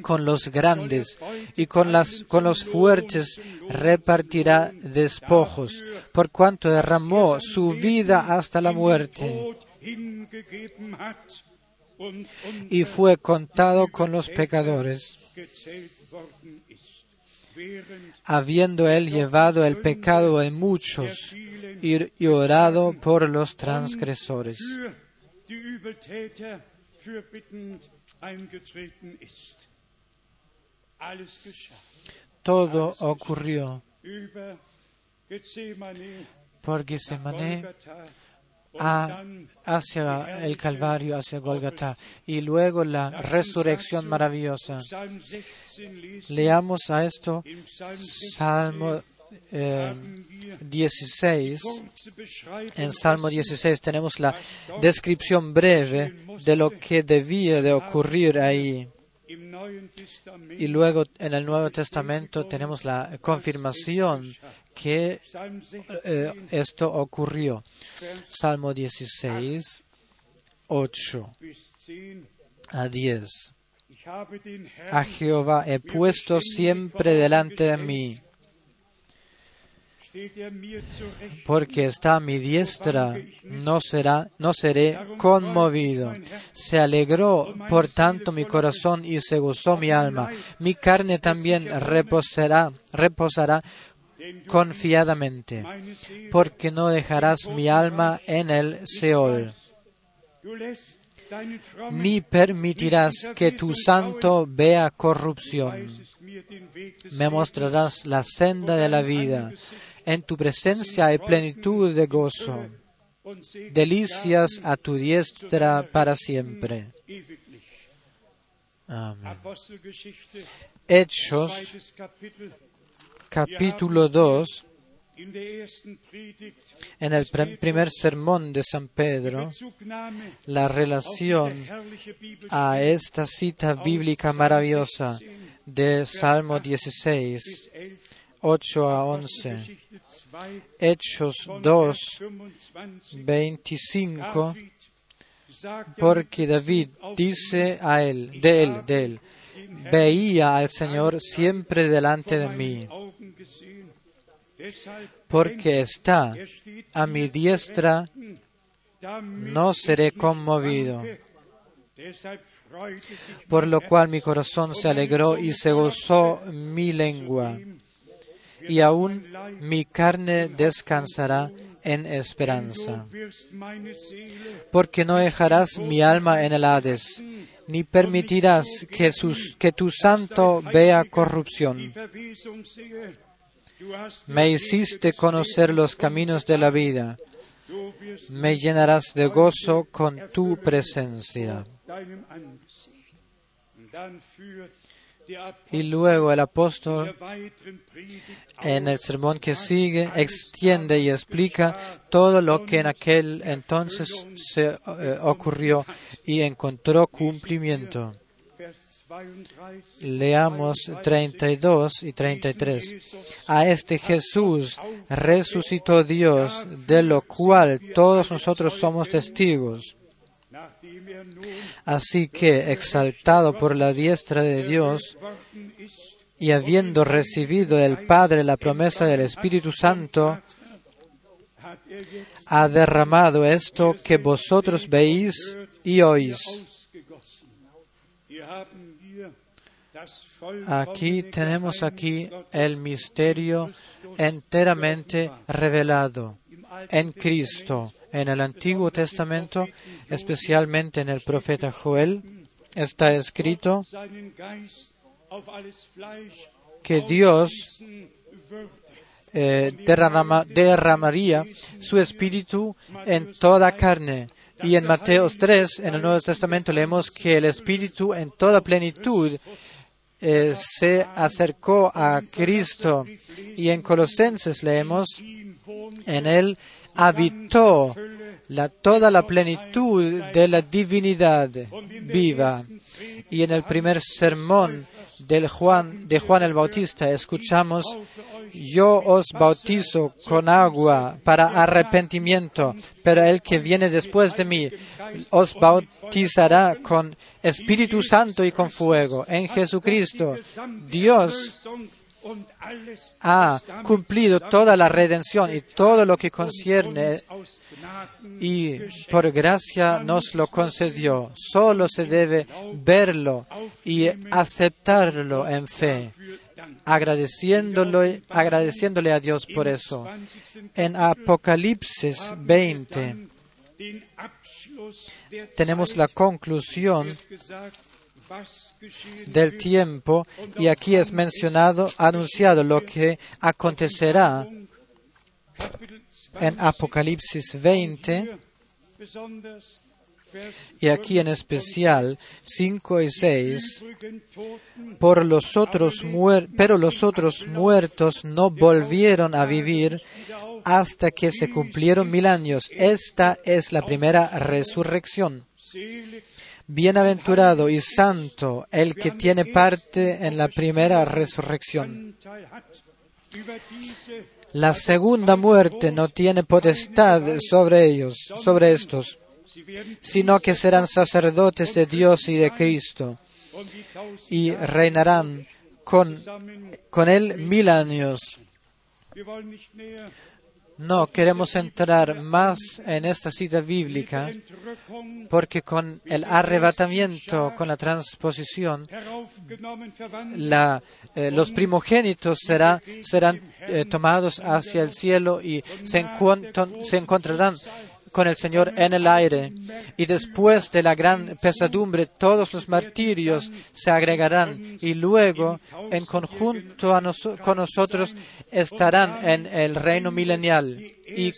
con los grandes y con, las, con los fuertes repartirá despojos, por cuanto derramó su vida hasta la muerte y fue contado con los pecadores, habiendo él llevado el pecado en muchos y orado por los transgresores. Todo ocurrió por Getsemaní a- hacia el Calvario, hacia Golgotha, y luego la resurrección maravillosa. Psalm 16 lesen. Leamos a esto Im Psalm 16 Salmo haben wir 16. kurze Beschreibung En Salmo 16 tenemos la descripción breve de lo que debía de ocurrir ahí. Y luego en el Nuevo Testamento tenemos la confirmación que Psalm 16, eh, esto ocurrió. Salmo 16, 8 bis 10. a 10. Ich habe den Herrn A Jehová he puesto siempre delante de mí, porque está a mi diestra, no será, no seré conmovido. Se alegró por tanto mi corazón y se gozó mi alma. Mi carne también reposará, reposará confiadamente, porque no dejarás mi alma en el Seol, ni permitirás que tu santo vea corrupción. Me mostrarás la senda de la vida. En tu presencia hay plenitud de gozo, delicias a tu diestra para siempre. Amén. Hechos, capítulo 2, In der ersten Predigt en el primer sermón de San Pedro, la relación a esta cita bíblica maravillosa de Salmo 16, 8 a 11, Geschichte 2 Hechos von 2, Vers 25. 25, David sagt porque David dice a él, de él, de él, veía al Señor siempre delante de mí, porque está a mi diestra, no seré conmovido. Por lo cual mi corazón se alegró y se gozó mi lengua, y aún mi carne descansará en esperanza. Porque no dejarás mi alma en el Hades, ni permitirás que, que tu santo vea corrupción. Me hiciste conocer los caminos de la vida. Me llenarás de gozo con tu presencia. Y luego el apóstol en el sermón que sigue extiende y explica todo lo que en aquel entonces se eh, ocurrió y encontró cumplimiento. Vers 32. Leamos 32 y 33. A este Jesús resucitó Dios, de lo cual todos nosotros somos testigos. Así que, exaltado por la diestra de Dios, y habiendo recibido del Padre la promesa del Espíritu Santo, ha derramado esto que vosotros veis y oís. Aquí tenemos aquí el misterio enteramente revelado en Cristo. En el Antiguo Testamento, especialmente en el profeta Joel, está escrito que Dios eh, derrama- derramaría su espíritu en toda carne. Y en Mateo 3, en el Nuevo Testamento, leemos que el espíritu en toda plenitud eh, se acercó a Cristo. Y en Colosenses leemos, en él habitó la, toda la plenitud de la divinidad viva. Y en el primer sermón Juan, de Juan el Bautista escuchamos, yo os bautizo con agua para arrepentimiento, pero el que viene después de mí os bautizará con Espíritu Santo y con fuego. En Jesucristo, Dios ha cumplido toda la redención y todo lo que concierne y por gracia nos lo concedió. Solo se debe verlo y aceptarlo en fe, agradeciéndole, agradeciéndole a Dios por eso. En Apocalipsis 20 den Abschluss der tenemos la conclusión del tiempo y aquí es mencionado, anunciado lo que acontecerá Kapitel 2, en Apocalipsis 20 besonders Vers y aquí en especial 5 y 6. übrigen Toten Por los otros pero los otros muertos no volvieron a vivir hasta que se cumplieron mil años. Esta es la primera resurrección. Bienaventurado y santo el que tiene parte en la primera resurrección. La segunda muerte no tiene potestad sobre ellos, sobre estos, sino que serán sacerdotes de Dios y de Cristo y reinarán con, con él mil años. No queremos entrar más en esta cita bíblica porque con el arrebatamiento, con la transposición, eh, los primogénitos será- serán eh, tomados hacia el cielo y se, se encontrarán con el Señor en el aire. Y después de la gran pesadumbre, todos los martirios se agregarán y luego, en conjunto con nosotros, estarán en el reino milenial. Y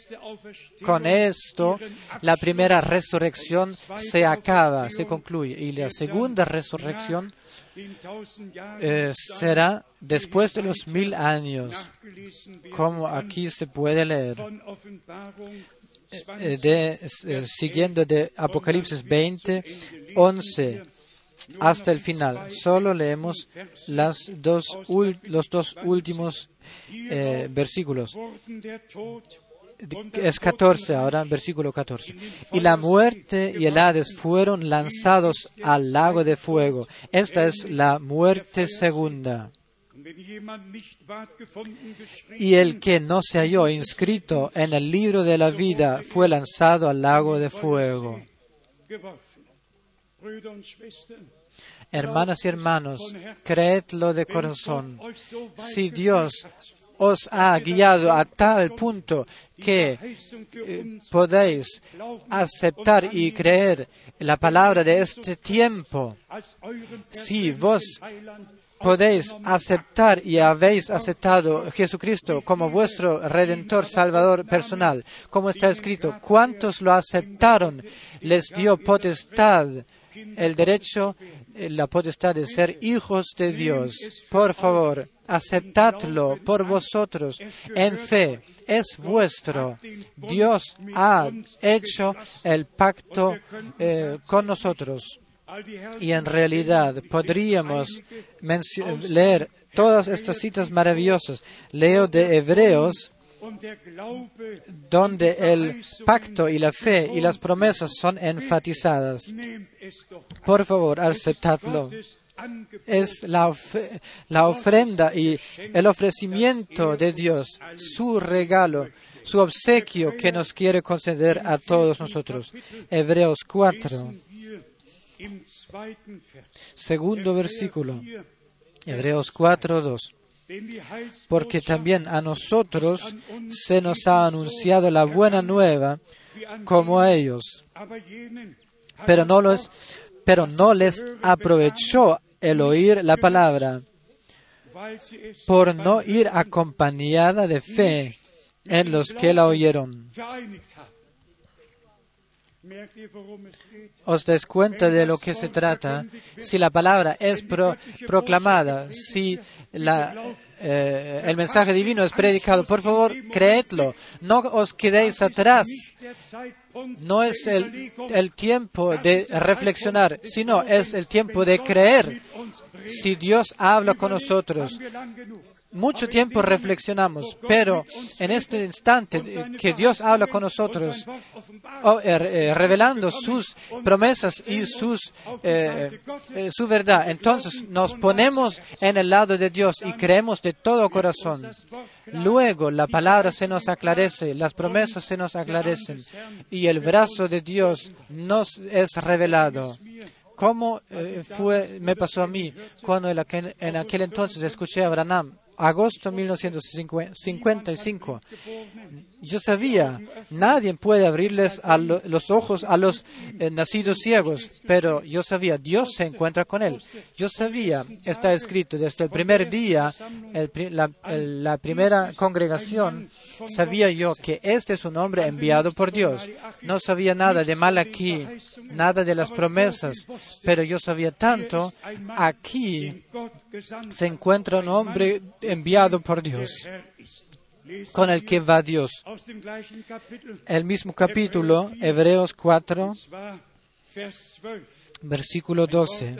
con esto, la primera resurrección se acaba, se concluye. Y la segunda resurrección eh, será después de los mil años, como aquí se puede leer. Eh, de, eh, siguiendo de Apocalipsis 20, 11 hasta el final. Solo leemos las dos los dos últimos eh, versículos. Es 14 ahora, versículo 14. Y la muerte y el Hades fueron lanzados al lago de fuego. Esta es la muerte segunda. Y el que no se halló inscrito en el libro de la vida fue lanzado al lago de fuego. Hermanas y hermanos, creedlo de corazón. Si Dios os ha guiado a tal punto que eh, podéis aceptar y creer la palabra de este tiempo, si vos podéis aceptar y habéis aceptado a Jesucristo como vuestro redentor, salvador personal, como está escrito, ¿cuántos lo aceptaron? Les dio potestad, el derecho, la potestad de ser hijos de Dios. Por favor, aceptadlo por vosotros en fe. Es vuestro. Dios ha hecho el pacto eh, con nosotros. Y en realidad podríamos leer todas estas citas maravillosas. Leo de Hebreos, donde el pacto y la fe y las promesas son enfatizadas. Por favor, aceptadlo. Es la ofrenda y el ofrecimiento de Dios, su regalo, su obsequio que nos quiere conceder a todos nosotros. Hebreos 4, segundo versículo. Hebreos 4, 2. Porque también a nosotros se nos ha anunciado la buena nueva como a ellos, pero no, los, pero no les aprovechó el oír la palabra por no ir acompañada de fe en los que la oyeron. ¿Os des cuenta de lo que se trata? Si la palabra es pro- proclamada, si eh, el mensaje divino es predicado, por favor, creedlo. No os quedéis atrás. No es el, el tiempo de reflexionar, sino es el tiempo de creer. Si Dios habla con nosotros, mucho tiempo reflexionamos, pero en este instante que Dios habla con nosotros, oh, eh, eh, revelando sus promesas y sus, eh, su verdad, entonces nos ponemos en el lado de Dios y creemos de todo corazón. Luego la palabra se nos aclarece, las promesas se nos aclarecen y el brazo de Dios nos es revelado. ¿Cómo fue, me pasó a mí cuando en aquel, en aquel entonces escuché a Branham? Agosto 1955. Yo sabía, nadie puede abrirles los ojos a los eh, nacidos ciegos, pero yo sabía, Dios se encuentra con él. Yo sabía, está escrito desde el primer día, la, la primera congregación, sabía yo que este es un hombre enviado por Dios. No sabía nada de mal aquí, nada de las promesas, pero yo sabía tanto, aquí se encuentra un hombre enviado por Dios, con el que va Dios. El mismo capítulo, Hebreos 4, versículo 12.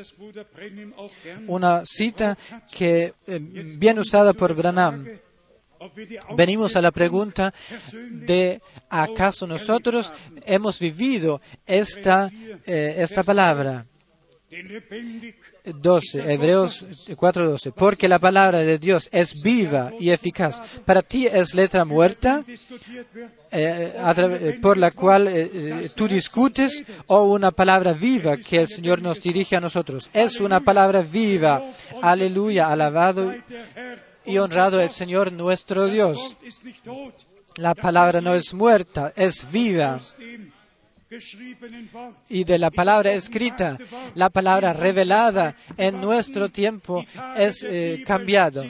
Una cita que eh, bien usada por Branham. Venimos a la pregunta de ¿acaso nosotros hemos vivido esta, eh, esta palabra? 12, Hebreos 4:12. Porque la palabra de Dios es viva y eficaz. Para ti es letra muerta eh, eh, por la cual eh, tú discutes o una palabra viva que el Señor nos dirige a nosotros. Es una palabra viva. Aleluya, alabado y honrado el Señor nuestro Dios. La palabra no es muerta, es viva. Y de la palabra escrita, la palabra revelada en nuestro tiempo es eh, cambiado.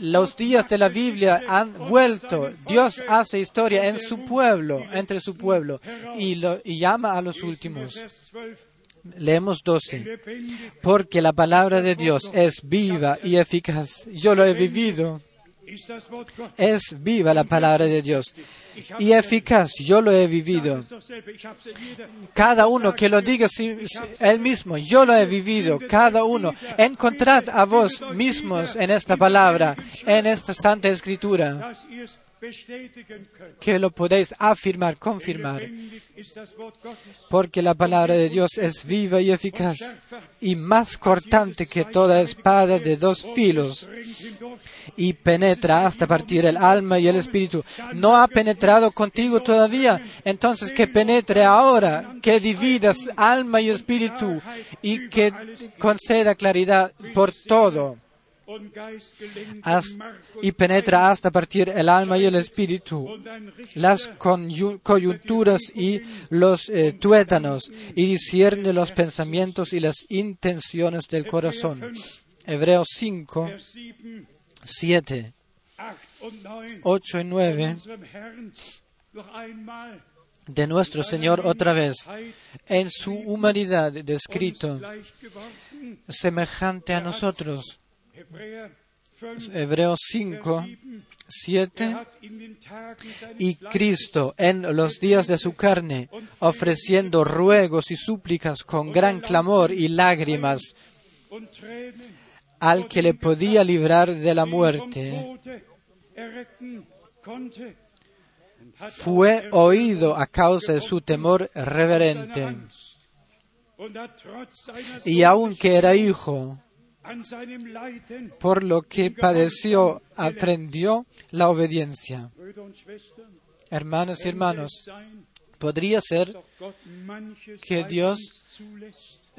Los días de la Biblia han vuelto. Dios hace historia en su pueblo, entre su pueblo, y, llama a los últimos. Leemos 12. Porque la palabra de Dios es viva y eficaz. Yo lo he vivido. Es viva la palabra de Dios y eficaz. Yo lo he vivido. Cada uno que lo diga él mismo, yo lo he vivido. Cada uno. Encontrad a vos mismos en esta palabra, en esta santa escritura, que lo podéis afirmar, confirmar. Porque la palabra de Dios es viva y eficaz y más cortante que toda espada de dos filos y penetra hasta partir el alma y el espíritu. No ha penetrado contigo todavía, entonces que penetre ahora, que dividas alma y espíritu y que conceda claridad por todo. Y penetra hasta partir el alma y el espíritu, las coyunturas y los eh, tuétanos, y discierne los pensamientos y las intenciones del corazón. Hebreos 5, Vers 7, 7, 8 und 9 8 y 9 unserem Herrn noch einmal de nuestro Señor otra vez, en su humanidad descrito, semejante a nosotros. Hebräer 5, Hebreos 5, 7. hat in den Tagen seines Y Cristo en los días de su carne, ofreciendo ruegos y súplicas con gran clamor y lágrimas al que le podía librar de la muerte, fue oído a causa de su temor reverente. Y aunque era hijo, por lo que padeció, aprendió la obediencia. Hermanos y hermanos, podría ser que Dios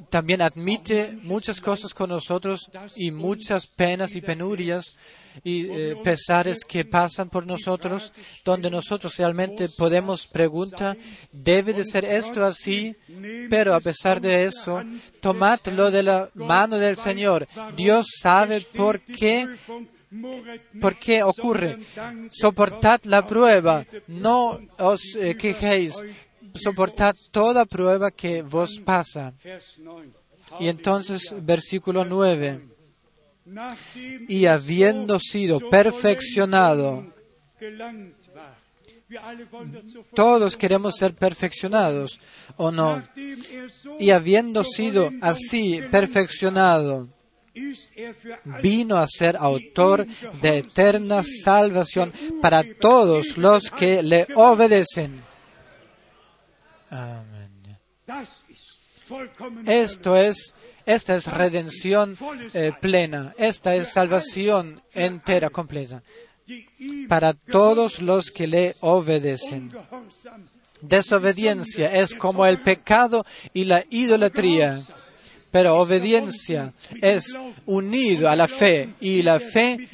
también admite muchas cosas con nosotros y muchas penas y penurias y eh, pesares que pasan por nosotros, donde nosotros realmente podemos preguntar, ¿debe de ser esto así? Pero a pesar de eso, tomadlo de la mano del Señor. Dios sabe por qué ¿Por qué ocurre? Soportad la prueba, no os eh, quejéis, soportad toda prueba que vos pasa. Vers 9. Y entonces, versículo 9, Nachdem y habiendo sido perfeccionado, todos queremos ser perfeccionados, ¿o no? Y habiendo sido así perfeccionado, er vino a ser autor de eterna salvación para todos los que le obedecen. Esto es, esta es redención eh, plena, esta es salvación entera, completa, para todos los que le obedecen. Desobediencia es como el pecado y la idolatría, pero obediencia es unido a la fe y la fe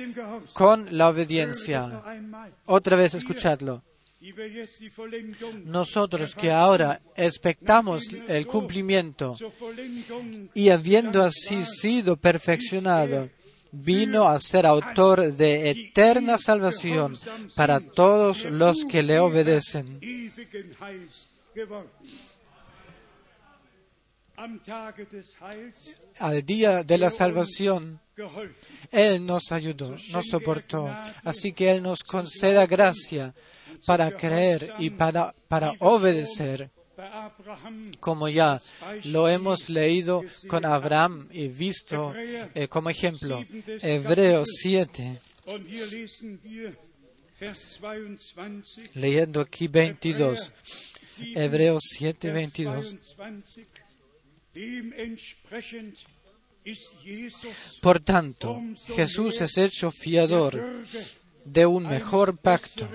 con la obediencia. Otra vez escuchadlo. Nosotros que ahora expectamos el cumplimiento y habiendo así sido perfeccionado, vino a ser autor de eterna salvación para todos los que le obedecen. Al día de la salvación. Él nos ayudó, nos soportó. Así que Él nos conceda gracia para creer y para, para obedecer, como ya lo hemos leído con Abraham y visto eh, como ejemplo. Hebreos 7, und hier lesen wir Vers 22. leyendo aquí 22. Hebreos 7, Vers 22. 22. Dementsprechend ist Jesus Por tanto, Jesús es hecho fiador de un mejor pacto.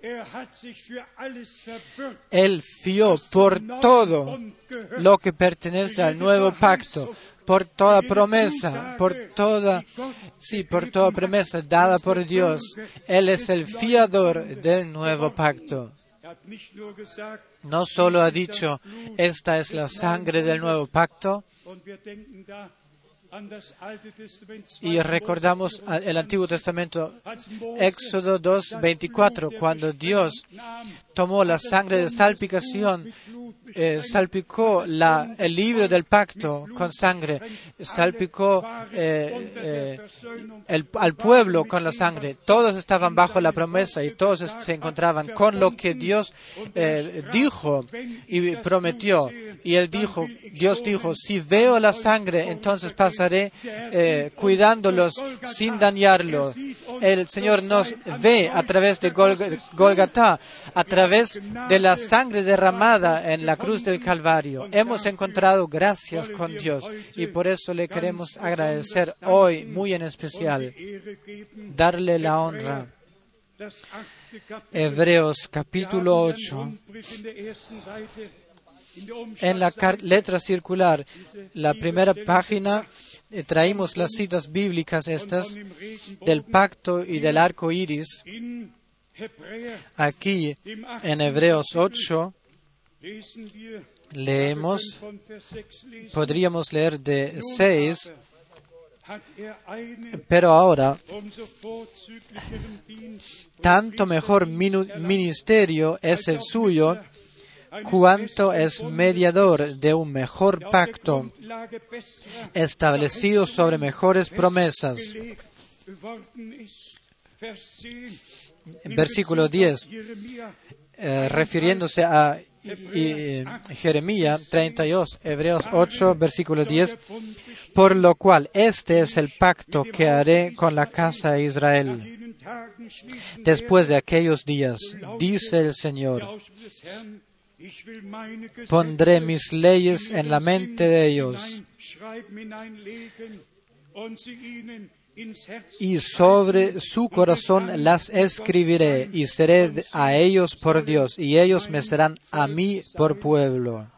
Er. Él fió por todo lo que pertenece al nuevo pacto, por toda promesa, por toda, sí, por toda promesa dada por Dios. Él es el fiador del nuevo pacto. Er No solo ha dicho, esta es la sangre del nuevo pacto, y recordamos el Antiguo Testamento, Éxodo 2, 24, cuando Dios tomó la sangre de salpicación, eh, salpicó la, el libro del pacto con sangre, salpicó eh, eh, el- al pueblo con la sangre. Todos estaban bajo la promesa y todos se encontraban con lo que Dios dijo y prometió. Y él dijo, Dios dijo, si veo la sangre, entonces eh, cuidándolos sin dañarlos. El Señor nos ve a través de Golg- Golgatá, a través de la sangre derramada en la cruz del Calvario. Hemos encontrado gracias con Dios y por eso le queremos agradecer hoy muy en especial, darle la honra. Hebreos capítulo 8. Rundbrief in der ersten Seite, in der En la letra circular, la primera página, traímos las citas bíblicas estas del pacto y del arco iris. Aquí en Hebreos 8, lesen wir Leemos, von Vers 6 lesen. podríamos leer de Nun 6, aber hat er einen pero ahora tanto mejor ministerio es el suyo, cuanto es mediador de un mejor pacto establecido sobre mejores promesas. gelegt worden ist. Vers 10. Versículo 10, Jeremia eh, refiriéndose a y- y- Jeremías 32, Hebreos 8, versículo 10, por lo cual este es el pacto que haré con la casa de Israel después de aquellos días, dice el Señor. Pondré mis leyes en la mente de ellos y sobre su corazón las escribiré y seré a ellos por Dios y ellos me serán a mí por pueblo.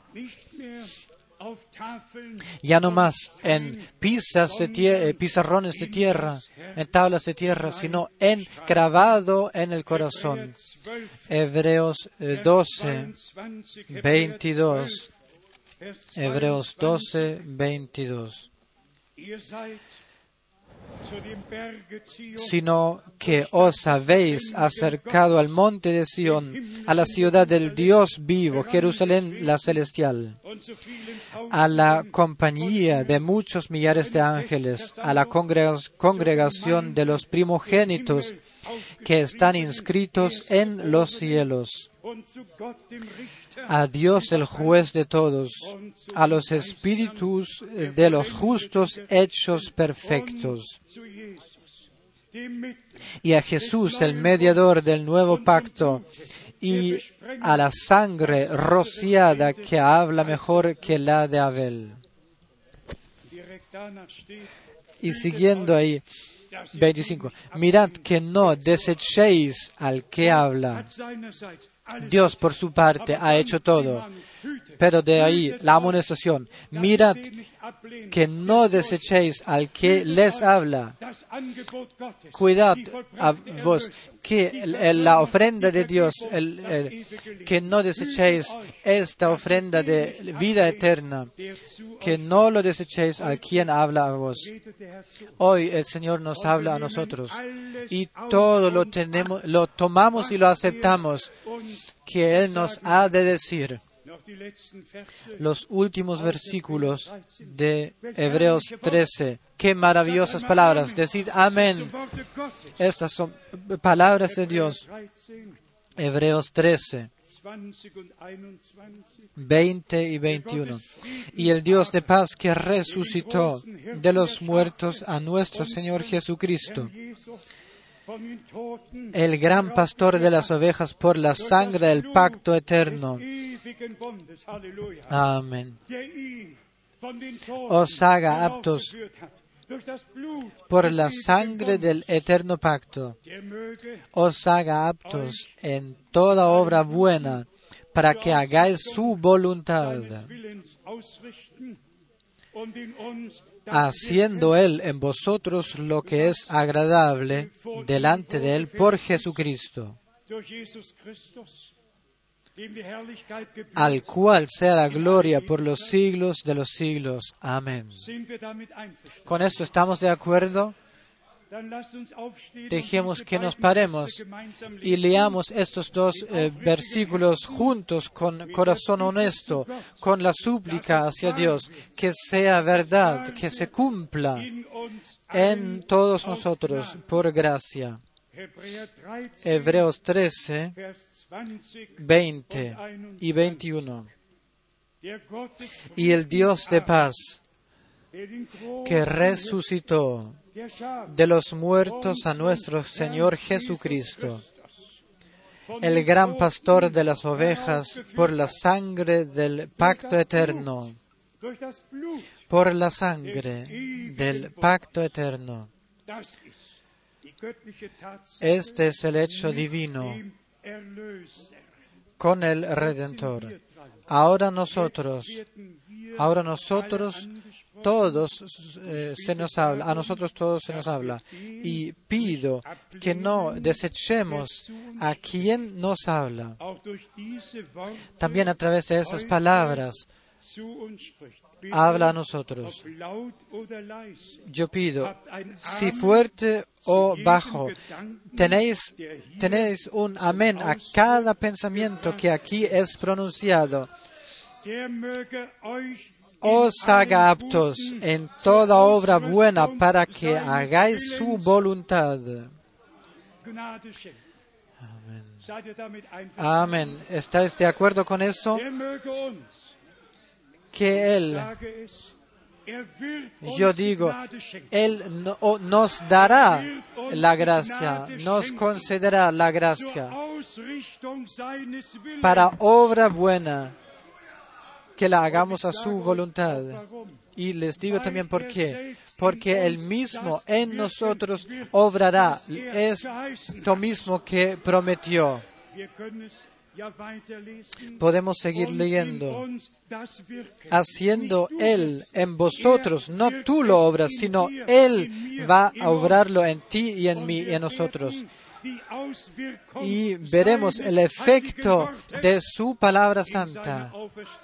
Ya no más en eh, pizarrones de tierra, en tablas de tierra, sino en grabado en el corazón. 12, Hebreos eh, 12, 22, 22. Vers Hebreos 22. 12, 22. Sino que os habéis acercado al monte de Sión, a la ciudad del Dios vivo, Jerusalén la celestial. a la compañía de muchos millares de ángeles, a la congrega- congregación de los primogénitos que están inscritos en los cielos, a Dios el juez de todos, a los espíritus de los justos hechos perfectos, y a Jesús el mediador del nuevo pacto, y a la sangre rociada que habla mejor que la de Abel. Y siguiendo ahí, dass ihr 25. Mirad que no desechéis al que habla. Dios por su parte ha hecho todo. Pero de ahí la amonestación. Mirad que no desechéis al que les habla. Cuidad a vos que la ofrenda de Dios, que no desechéis esta ofrenda de vida eterna, que no lo desechéis al quien habla a vos. Hoy el Señor nos habla a nosotros y todo lo tenemos, lo tomamos y lo aceptamos que Él nos ha de decir. Los últimos versículos de Hebreos 13. Qué maravillosas palabras. Decid amén. Estas son palabras de Dios. 13, Hebreos 13, 20 und 21. 20 y 21. Y el Dios de paz que resucitó de los muertos a nuestro Señor Jesucristo El gran pastor de las ovejas por la sangre del pacto eterno. Amén. Os haga aptos por la sangre del eterno pacto. Os haga aptos en toda obra buena para que hagáis su voluntad, haciendo Él en vosotros lo que es agradable delante de Él por Jesucristo, al cual sea la gloria por los siglos de los siglos. Amén. ¿Con esto estamos de acuerdo? Dejemos que nos paremos y leamos estos dos eh, versículos juntos con corazón honesto, con la súplica hacia Dios, que sea verdad, que se cumpla en todos nosotros por gracia. Hebräer 13, Hebreos 13, Vers 20 20 und y 21. Der Gott des Y el Dios de paz, que resucitó de los muertos a nuestro Señor Jesucristo, el gran pastor de las ovejas, por la sangre del pacto eterno, por la sangre del pacto eterno. Este es el hecho divino con el Redentor. Ahora nosotros, ahora nosotros todos eh, se nos habla, a nosotros todos se nos habla. Y pido que no desechemos a quien nos habla. También a través de esas palabras habla a nosotros. Yo pido, si fuerte o bajo, tenéis, tenéis un amén a cada pensamiento que aquí es pronunciado. Os haga aptos en toda obra buena para que hagáis su voluntad. Einverstanden? Amén. ¿Estáis de acuerdo con eso? Que Él, yo digo. Él nos dará la gracia, nos concederá la gracia para obra buena, que la hagamos a su voluntad. Y les digo también por qué. Porque Él mismo en nosotros obrará esto mismo que prometió. Podemos seguir leyendo. Haciendo Él en vosotros, no tú lo obras, in sino Él va a obrarlo en ti y en mí y en nosotros. Y veremos el efecto de su palabra santa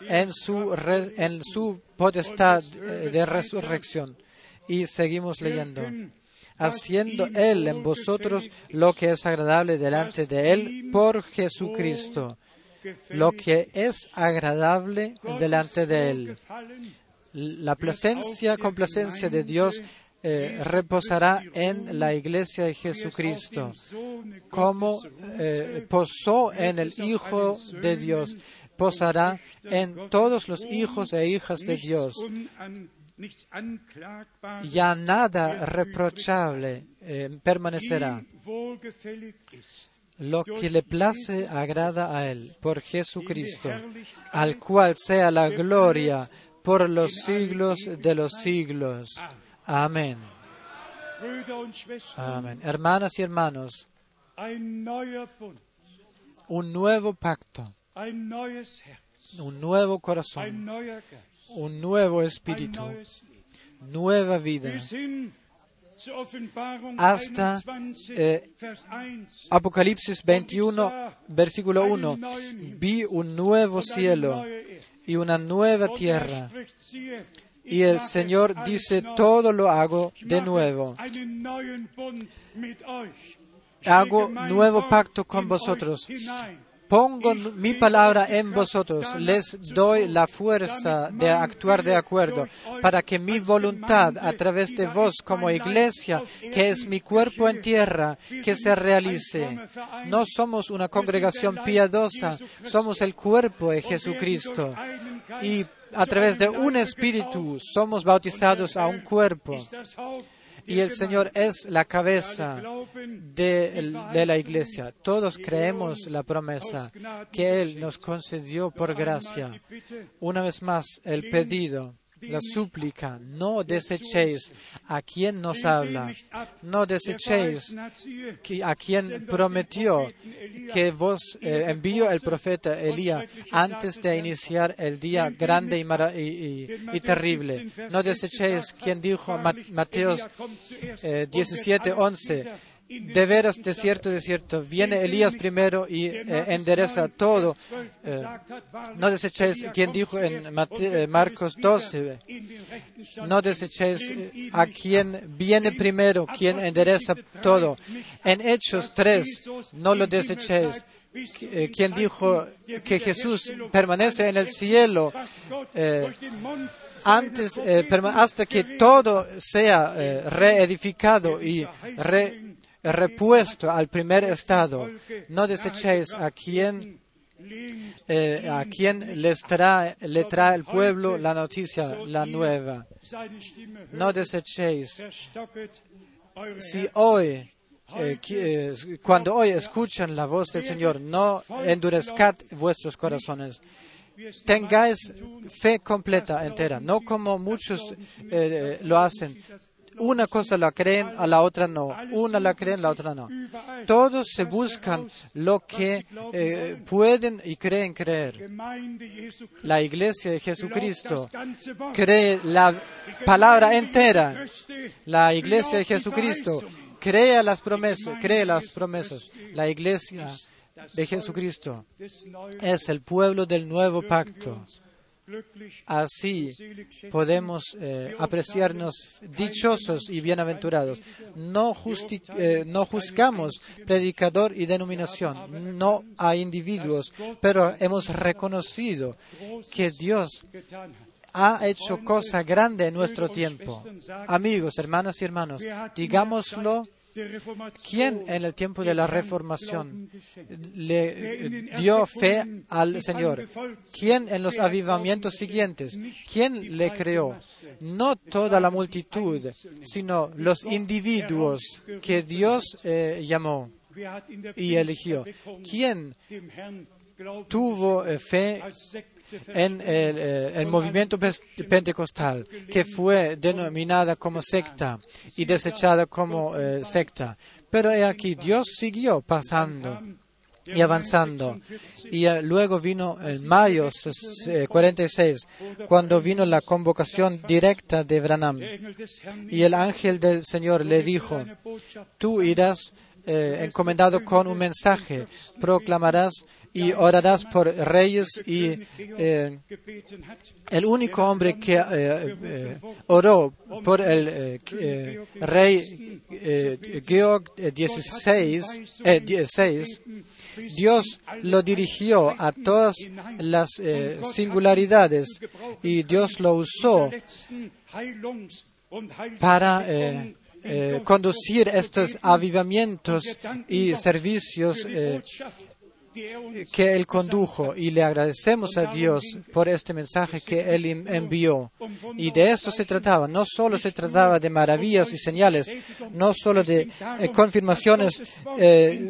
en su, re- en su potestad eh, de resurrección. Y seguimos leyendo. Haciendo Él en vosotros lo que es agradable delante de Él por Jesucristo. Lo que es agradable delante de Él. La placencia, complacencia de Dios eh, reposará en la iglesia de Jesucristo, como eh, posó en el Hijo de Dios, posará en todos los hijos e hijas de Dios. Ya nada reprochable eh, permanecerá. Lo que le place agrada a Él, por Jesucristo, al cual sea la gloria por los siglos de los siglos. Amén. Amén. Hermanas y hermanos, un nuevo pacto, un nuevo corazón, un nuevo espíritu, nueva vida. Hasta, 21, eh, Vers 1. Apocalipsis 21, versículo 1. Vi un nuevo cielo y una nueva tierra. Y el Señor dice, todo lo hago de nuevo. Hago nuevo pacto con vosotros. Pongo mi palabra en vosotros, les doy la fuerza de actuar de acuerdo, para que mi voluntad a través de vos como iglesia, que es mi cuerpo en tierra, que se realice. No somos una congregación piadosa, somos el cuerpo de Jesucristo. Y a través de un espíritu somos bautizados a un cuerpo. Y el Señor es la cabeza de, la iglesia. Todos creemos la promesa que Él nos concedió por gracia. Una vez más, el pedido, la súplica, no desechéis a quien nos habla, no desechéis a quien prometió que vos eh, envió el profeta Elías antes de iniciar el día grande y, y, y, y terrible. No desechéis quien dijo Mateo eh, 17, 11. De veras, de cierto, de cierto, viene Elías primero y eh, endereza todo. Eh, no desechéis quien dijo en eh, Marcos 12. No desechéis a quien viene primero, quien endereza todo. En Hechos 3, no lo desechéis. Quien dijo que Jesús permanece en el cielo antes, hasta que todo sea reedificado y re repuesto al primer estado. No desechéis a quien, eh, a quien les trae, le trae el pueblo la noticia, la nueva. No desechéis. Si hoy, eh, eh, cuando hoy escuchan la voz del Señor, no endurezcad vuestros corazones. Tengáis fe completa, entera, no como muchos lo hacen una cosa la creen, a la otra no. Una la creen, la otra no. Todos se buscan lo que eh, pueden y creen creer. La iglesia de Jesucristo cree la palabra entera. La iglesia de Jesucristo cree las promesas, cree las promesas. La iglesia de Jesucristo es el pueblo del nuevo pacto. Así podemos eh, apreciarnos dichosos y bienaventurados. No, eh, no juzgamos predicador y denominación, no a individuos, pero hemos reconocido que Dios ha hecho cosa grande en nuestro tiempo. Amigos, hermanas y hermanos, digámoslo, ¿quién en el tiempo de la reformación le eh, dio fe al Señor? ¿Quién en los avivamientos siguientes? ¿Quién le creó? No toda la multitud, sino los individuos que Dios eh, llamó y eligió. ¿Quién tuvo eh, fe en el, eh, movimiento pentecostal, que fue denominada como secta y desechada como eh, secta. Pero he aquí, Dios siguió pasando y avanzando. Y eh, luego vino en mayo eh, 46, cuando vino la convocación directa de Branham. Y el ángel del Señor le dijo, tú irás eh, encomendado con un mensaje, proclamarás y orarás por reyes y eh, el único hombre que eh, oró por el rey Georg XVI, eh, 16, Dios lo dirigió a todas las singularidades y Dios lo usó para eh, conducir estos avivamientos y servicios eh, que Él condujo y le agradecemos a Dios por este mensaje que Él envió. Y de esto se trataba. No solo se trataba de maravillas y señales, no solo de eh, confirmaciones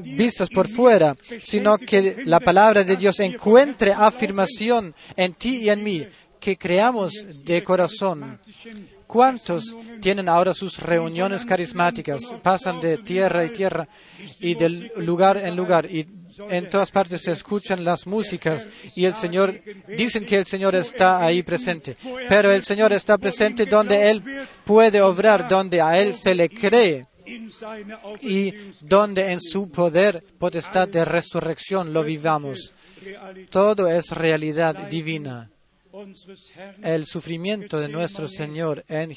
vistas por fuera, sino que la palabra de Dios encuentre afirmación en ti y en mí, que creamos de corazón. ¿Cuántos tienen ahora sus reuniones carismáticas? Pasan de tierra y tierra y de lugar en lugar y en todas partes se escuchan las músicas y el Señor, dicen que el Señor está ahí presente, pero el Señor está presente donde Él puede obrar, donde a Él se le cree y donde en su poder, potestad de resurrección lo vivamos. Todo es realidad divina. El sufrimiento de nuestro Señor en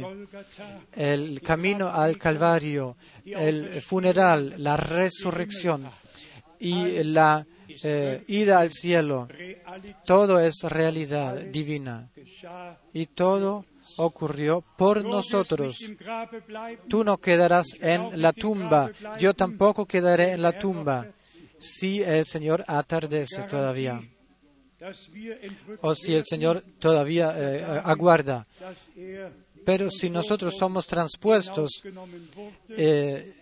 Golgatha, el camino al Calvario, el funeral, la resurrección y la eh, ida al cielo, todo es realidad divina y todo ocurrió por nosotros. Tú no quedarás en la tumba, yo tampoco quedaré en la tumba si el Señor atardece todavía o si el Señor todavía eh, aguarda. er Pero si nosotros somos transpuestos, eh,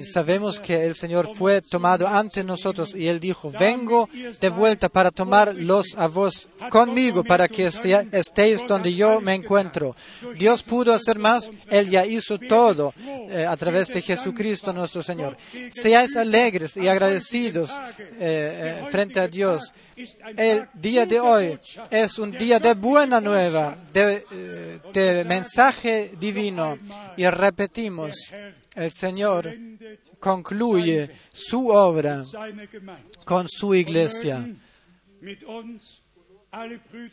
Sabemos que el Señor fue tomado ante nosotros y Él dijo, vengo de vuelta para tomarlos a vos conmigo para que estéis donde yo me encuentro. Dios pudo hacer más, Él ya hizo todo eh, a través de Jesucristo nuestro Señor. Seáis alegres y agradecidos eh, eh, frente a Dios. El día de hoy es un día de buena nueva, de mensaje divino. Y repetimos, el Señor concluye su obra con su iglesia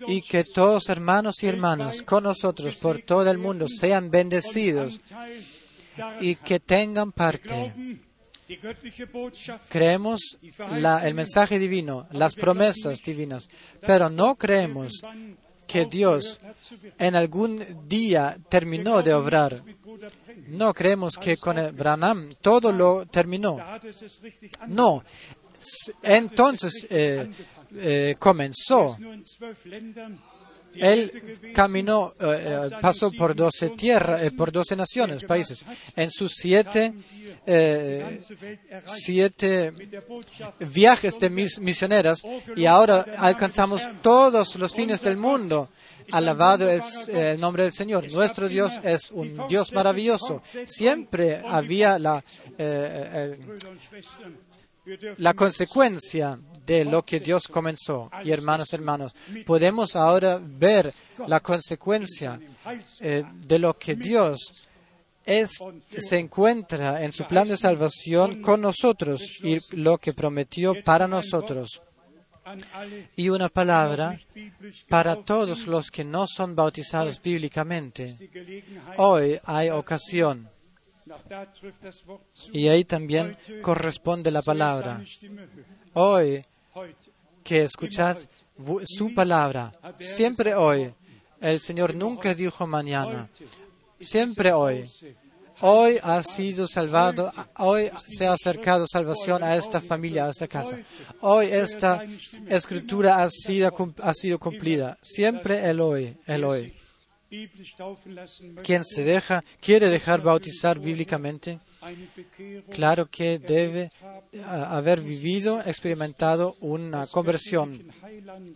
y que todos hermanos y hermanas con nosotros por todo el mundo sean bendecidos y que tengan parte. Creemos el mensaje divino, las promesas divinas, pero no creemos que Dios en algún día terminó de obrar. No creemos que con el Branham todo lo terminó. No. Entonces eh, eh, comenzó. Él caminó, eh, pasó por doce tierras, por doce naciones, países. En sus siete, siete viajes de mis misioneras y ahora alcanzamos todos los fines del mundo. Alabado es eh, el nombre del Señor. Nuestro Dios es un Dios maravilloso. Siempre había la, eh, eh, la consecuencia de lo que Dios comenzó. Y hermanos, hermanos, podemos ahora ver la consecuencia eh, de lo que Dios es, se encuentra en su plan de salvación con nosotros y lo que prometió para nosotros. Y una palabra para todos los que no son bautizados bíblicamente. Hoy hay ocasión y ahí también corresponde la palabra. Hoy que escuchad su palabra. Siempre hoy. El Señor nunca dijo mañana. Siempre hoy. Hoy ha sido salvado, hoy se ha acercado salvación a esta familia, a esta casa. Hoy esta escritura ha sido, cumplida. Siempre el hoy, el hoy. Quien se deja, quiere dejar bautizar bíblicamente, claro que debe ah, haber vivido, experimentado una conversión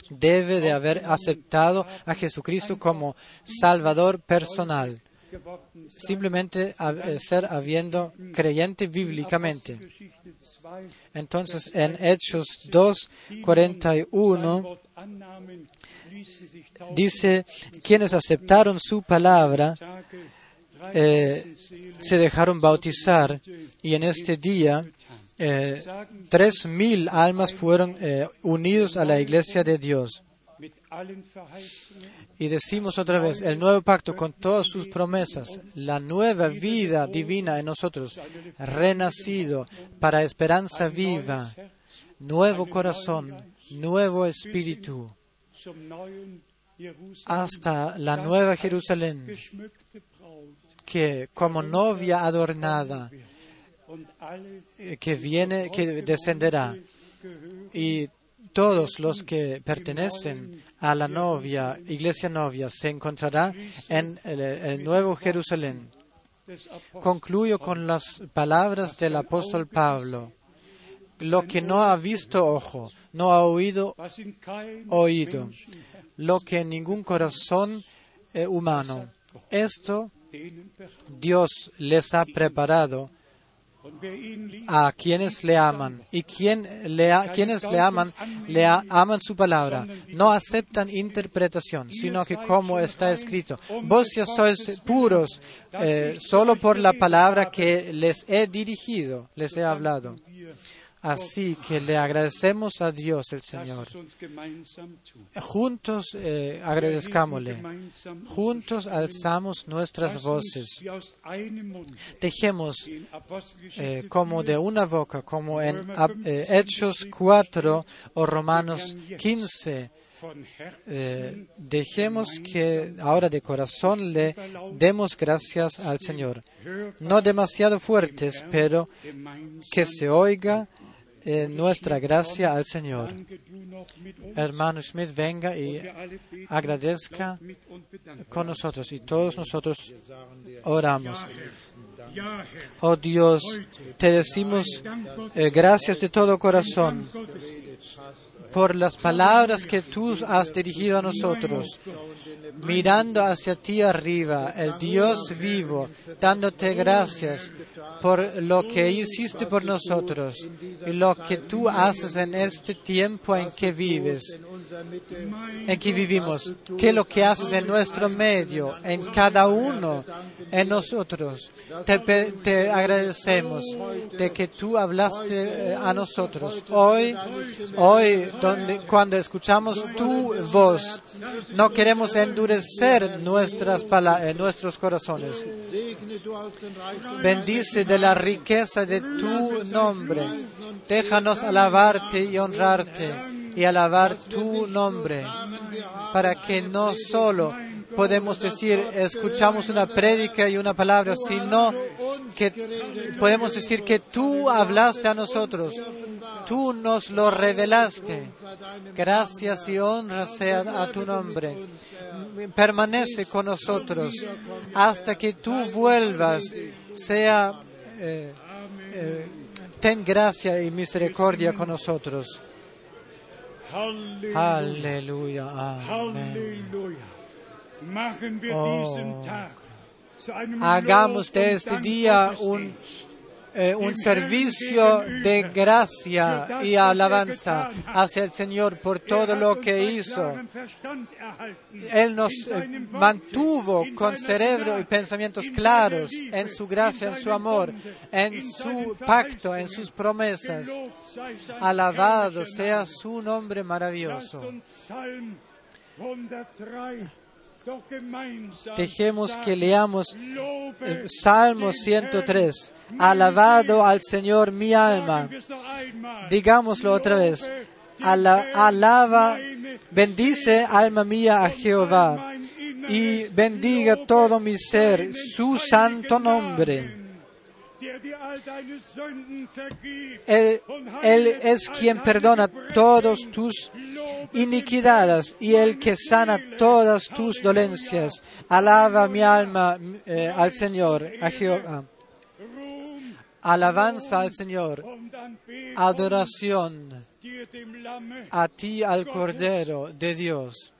debe de haber aceptado a Jesucristo como Salvador personal. Simplemente eh, ser habiendo creyente bíblicamente. Geschichte 2, Entonces, en Hechos 2, 41 Wort annahmen, ließen sich taufen. dice, quienes aceptaron su palabra eh, se dejaron bautizar y en este día eh, tres mil almas fueron eh, unidos a la iglesia de Dios. Y decimos otra vez, el nuevo pacto con todas sus promesas, la nueva vida divina en nosotros, renacido para esperanza viva, nuevo corazón, nuevo espíritu, hasta la nueva Jerusalén, que como novia adornada, que viene, que descenderá, y todos los que pertenecen a la novia, iglesia novia, se encontrará en el, nuevo Jerusalén. Concluyo con las palabras del apóstol Pablo. Lo que no ha visto ojo, no ha oído oído, lo que en ningún corazón eh, humano. Esto. Dios les ha preparado a quienes le aman. Y quien le a- quienes le aman, le aman su palabra. No aceptan interpretación, sino que como está escrito, vos ya sois puros eh, solo por la palabra que les he dirigido, les he hablado. Así que le agradecemos a Dios el Señor. Juntos eh, agradezcámosle. Juntos alzamos nuestras voces. Dejemos eh, como de una boca, como en Ab- eh, Hechos 4 o Romanos 15, von Herzen eh, dejemos que ahora de corazón le demos gracias al Señor. No demasiado fuertes, pero que se oiga eh, nuestra gracia al Señor. Hermano Schmidt, venga y agradezca con nosotros y todos nosotros oramos. Oh Dios, te decimos eh, gracias de todo corazón por las palabras que tú has dirigido a nosotros, mirando hacia ti arriba, el Dios vivo, dándote gracias por lo que hiciste por nosotros y lo que tú haces en este tiempo en que vives, en que vivimos, que lo que haces en nuestro medio, en cada uno, en nosotros. Te, agradecemos de que tú hablaste eh, a nosotros. Hoy, hoy, cuando escuchamos tu voz, no queremos endurecer nuestras pala- eh, nuestros corazones. Bendice de la riqueza de tu nombre. Déjanos alabarte y honrarte y alabar tu nombre para que no solo podemos decir escuchamos una prédica y una palabra, sino que podemos decir que tú hablaste a nosotros tú nos lo revelaste. Gracias y honra sea a tu nombre. Permanece con nosotros hasta que tú vuelvas. Sea, eh, eh, ten gracia y misericordia con nosotros. Halleluja. Aleluya. Amén. Halleluja. Machen wir Oh. diesen Tag zu einem Hagamos Lob de und este día un, Dankgottesdienst. Eh, un servicio de gracia y alabanza hacia el Señor por todo lo que hizo. Él nos eh, mantuvo con cerebro y pensamientos claros en su gracia, en su amor, en su pacto, en sus promesas. Alabado sea su nombre maravilloso. Uns Psalm 103 doch gemeinsam Dejemos que leamos el Salmo den 103. Herrn, Alabado al Señor mi alma. Digámoslo otra vez. Alaba, bendice alma mía a Jehová y bendiga todo mi ser su santo nombre. Él, Él es quien perdona todos tus iniquidades y el que sana todas tus dolencias. Alaba mi alma eh, al Señor, a Jehová. Alabanza al Señor, adoración a ti, al Cordero de Dios.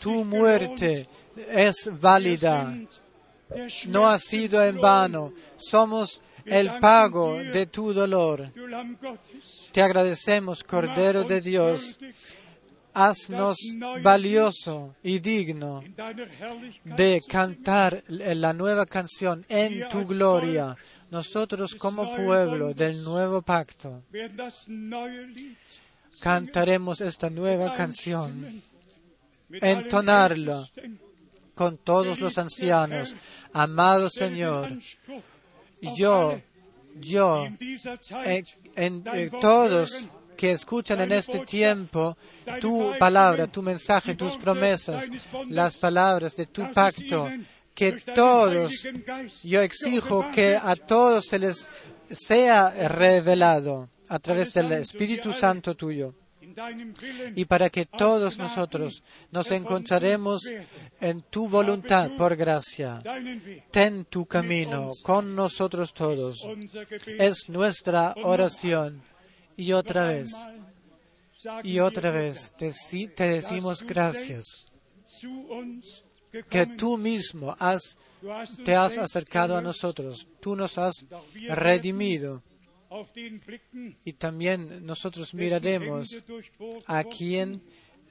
Tu muerte es válida, no ha sido en vano. Somos el pago de tu dolor. Te agradecemos, Cordero de Dios. Haznos valioso y digno de cantar la nueva canción en tu gloria. Nosotros como pueblo del nuevo pacto cantaremos esta nueva canción, einstimmen, con todos los ancianos. Amado Señor, yo, yo, dieser en, en, eh, todos que escuchan en este tiempo tu palabra, tu mensaje, tus promesas, las palabras de tu pacto, que todos, yo exijo que a todos se les sea revelado a través del Espíritu Santo tuyo. Y para que todos nosotros nos encontraremos en tu voluntad por gracia. Ten tu camino con nosotros todos. Es nuestra oración. Y otra vez, y otra vez, te, decimos gracias que tú mismo te has acercado a nosotros. Tú nos has redimido. Y también nosotros miraremos a quien,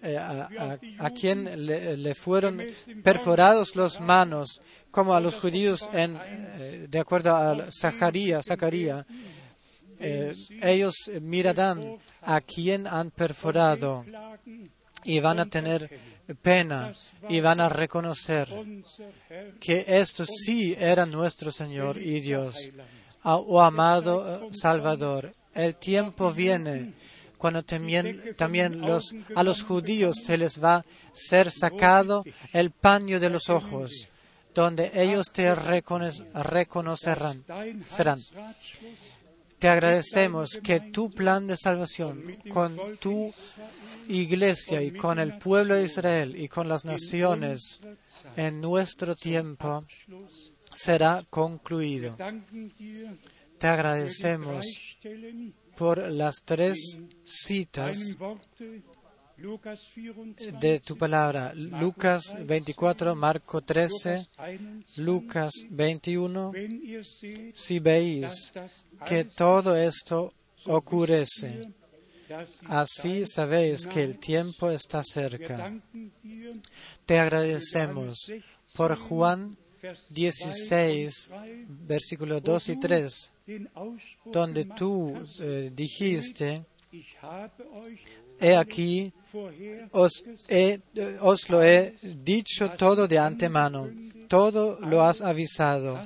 eh, a, a- a quien le, le fueron perforados los manos, como a los judíos en, eh, de acuerdo a Zacarías, Zacarías. eh, ellos mirarán a quien han perforado y van a tener pena y van a reconocer que esto sí era nuestro Señor y Dios. Oh amado eh, Salvador, el tiempo viene cuando también, a los judíos se les va a ser sacado el paño de los ojos, donde ellos te recono- reconocerán. Te agradecemos que tu plan de salvación con tu iglesia y con el pueblo de Israel y con las naciones en nuestro tiempo será concluido. Te agradecemos por las tres citas deinem Worte, Lukas 24, de tu palabra. Lucas 24, Marco 13, Lukas 21, Lucas 21. wenn ihr seht, Si veis que todo esto die así sabéis que el tiempo está cerca. Te agradecemos por Juan 16, 2 und 3, versículos 2 y 3, den Ausspruch donde tú eh, dijiste, he aquí, os, he- lo he dicho todo de antemano, todo lo has avisado,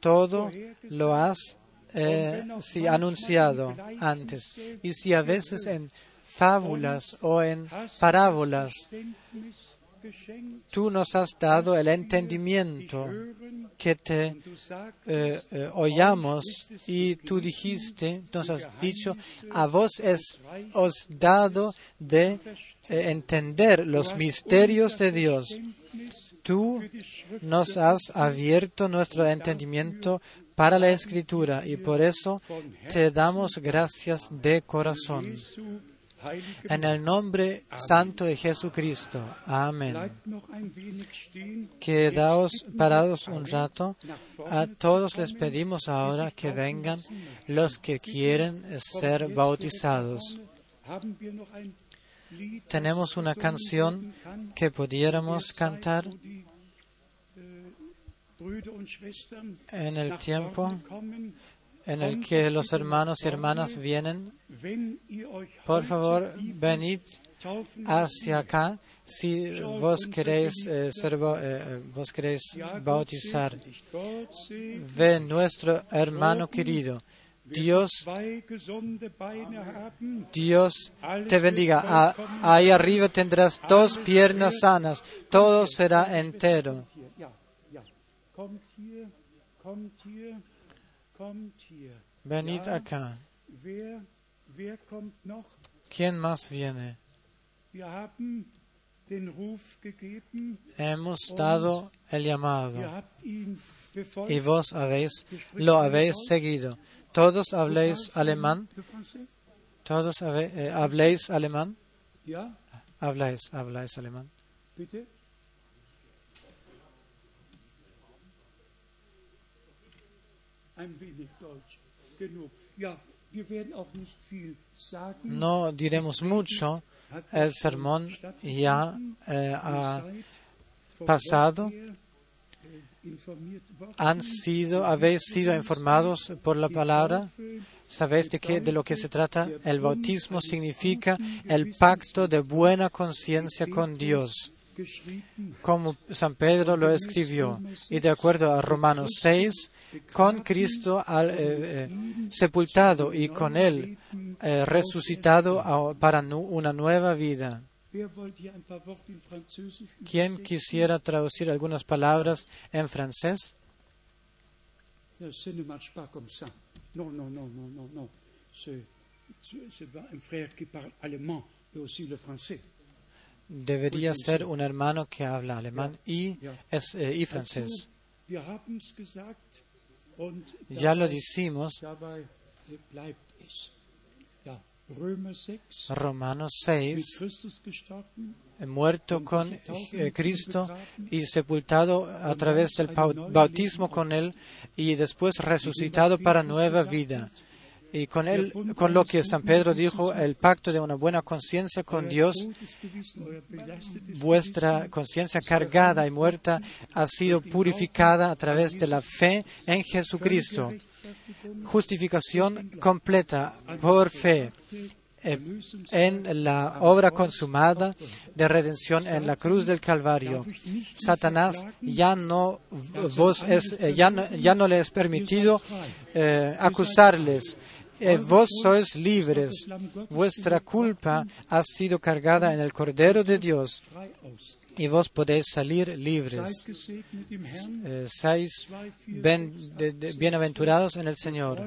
todo lo has eh, anunciado antes. Y si a veces en fábulas o en parábolas tú nos has dado el entendimiento que te eh, eh, oyamos y tú dijiste, nos has dicho, a vos es os dado de eh, entender los misterios de Dios. Tú nos has abierto nuestro entendimiento para la escritura y por eso te damos gracias de corazón. En el nombre santo de Jesucristo. Amén. Quedaos parados un rato. A todos les pedimos ahora que vengan los que quieren ser bautizados. Tenemos una canción que pudiéramos cantar en el tiempo en el que los hermanos y hermanas vienen. Por favor, venid hacia acá si vos queréis, eh, ser eh, eh, vos queréis bautizar. Ve nuestro hermano querido. Dios Dios te bendiga. Ahí arriba tendrás dos piernas sanas. Todo será entero. Venid acá. ¿Quién más viene? Hemos dado el llamado y vos habéis, lo habéis seguido. ¿Todos habléis alemán? ¿Todos eh, habléis alemán? Habláis, habláis alemán. Ein wenig Deutsch. No diremos mucho. El sermón ya eh, ha pasado. Han sido, habéis sido informados por la palabra. Sabéis de lo que se trata. El bautismo significa el pacto de buena conciencia con Dios, como San Pedro lo escribió. Y de acuerdo a Romanos 6, con Cristo al, eh, eh, sepultado y con Él eh, resucitado a- para nu- una nueva vida. ¿Quién quisiera traducir algunas palabras en francés? Non, non, non, non, non, non. C'est un frère qui parle allemand et aussi le français. Debería ser un hermano que habla alemán y, es, eh, y francés. Ya lo decimos, dabei bleibt es. Ja, Römer 6, Romanos mit 6, Christus gestorben, muerto con eh, Cristo y sepultado a través del bautismo con Él y después resucitado para nueva vida. Y con él, con lo que San Pedro dijo, el pacto de una buena conciencia con Dios, vuestra conciencia cargada y muerta ha sido purificada a través de la fe en Jesucristo. Justificación completa por fe eh, en la obra consumada de redención en la cruz del Calvario. Satanás ya no vos es, eh, ya no, ya no le es permitido eh, acusarles. Eh, vos sois libres. Vuestra culpa ha sido cargada en el Cordero de Dios y vos podéis salir libres. Eh, seis bienaventurados en el Señor.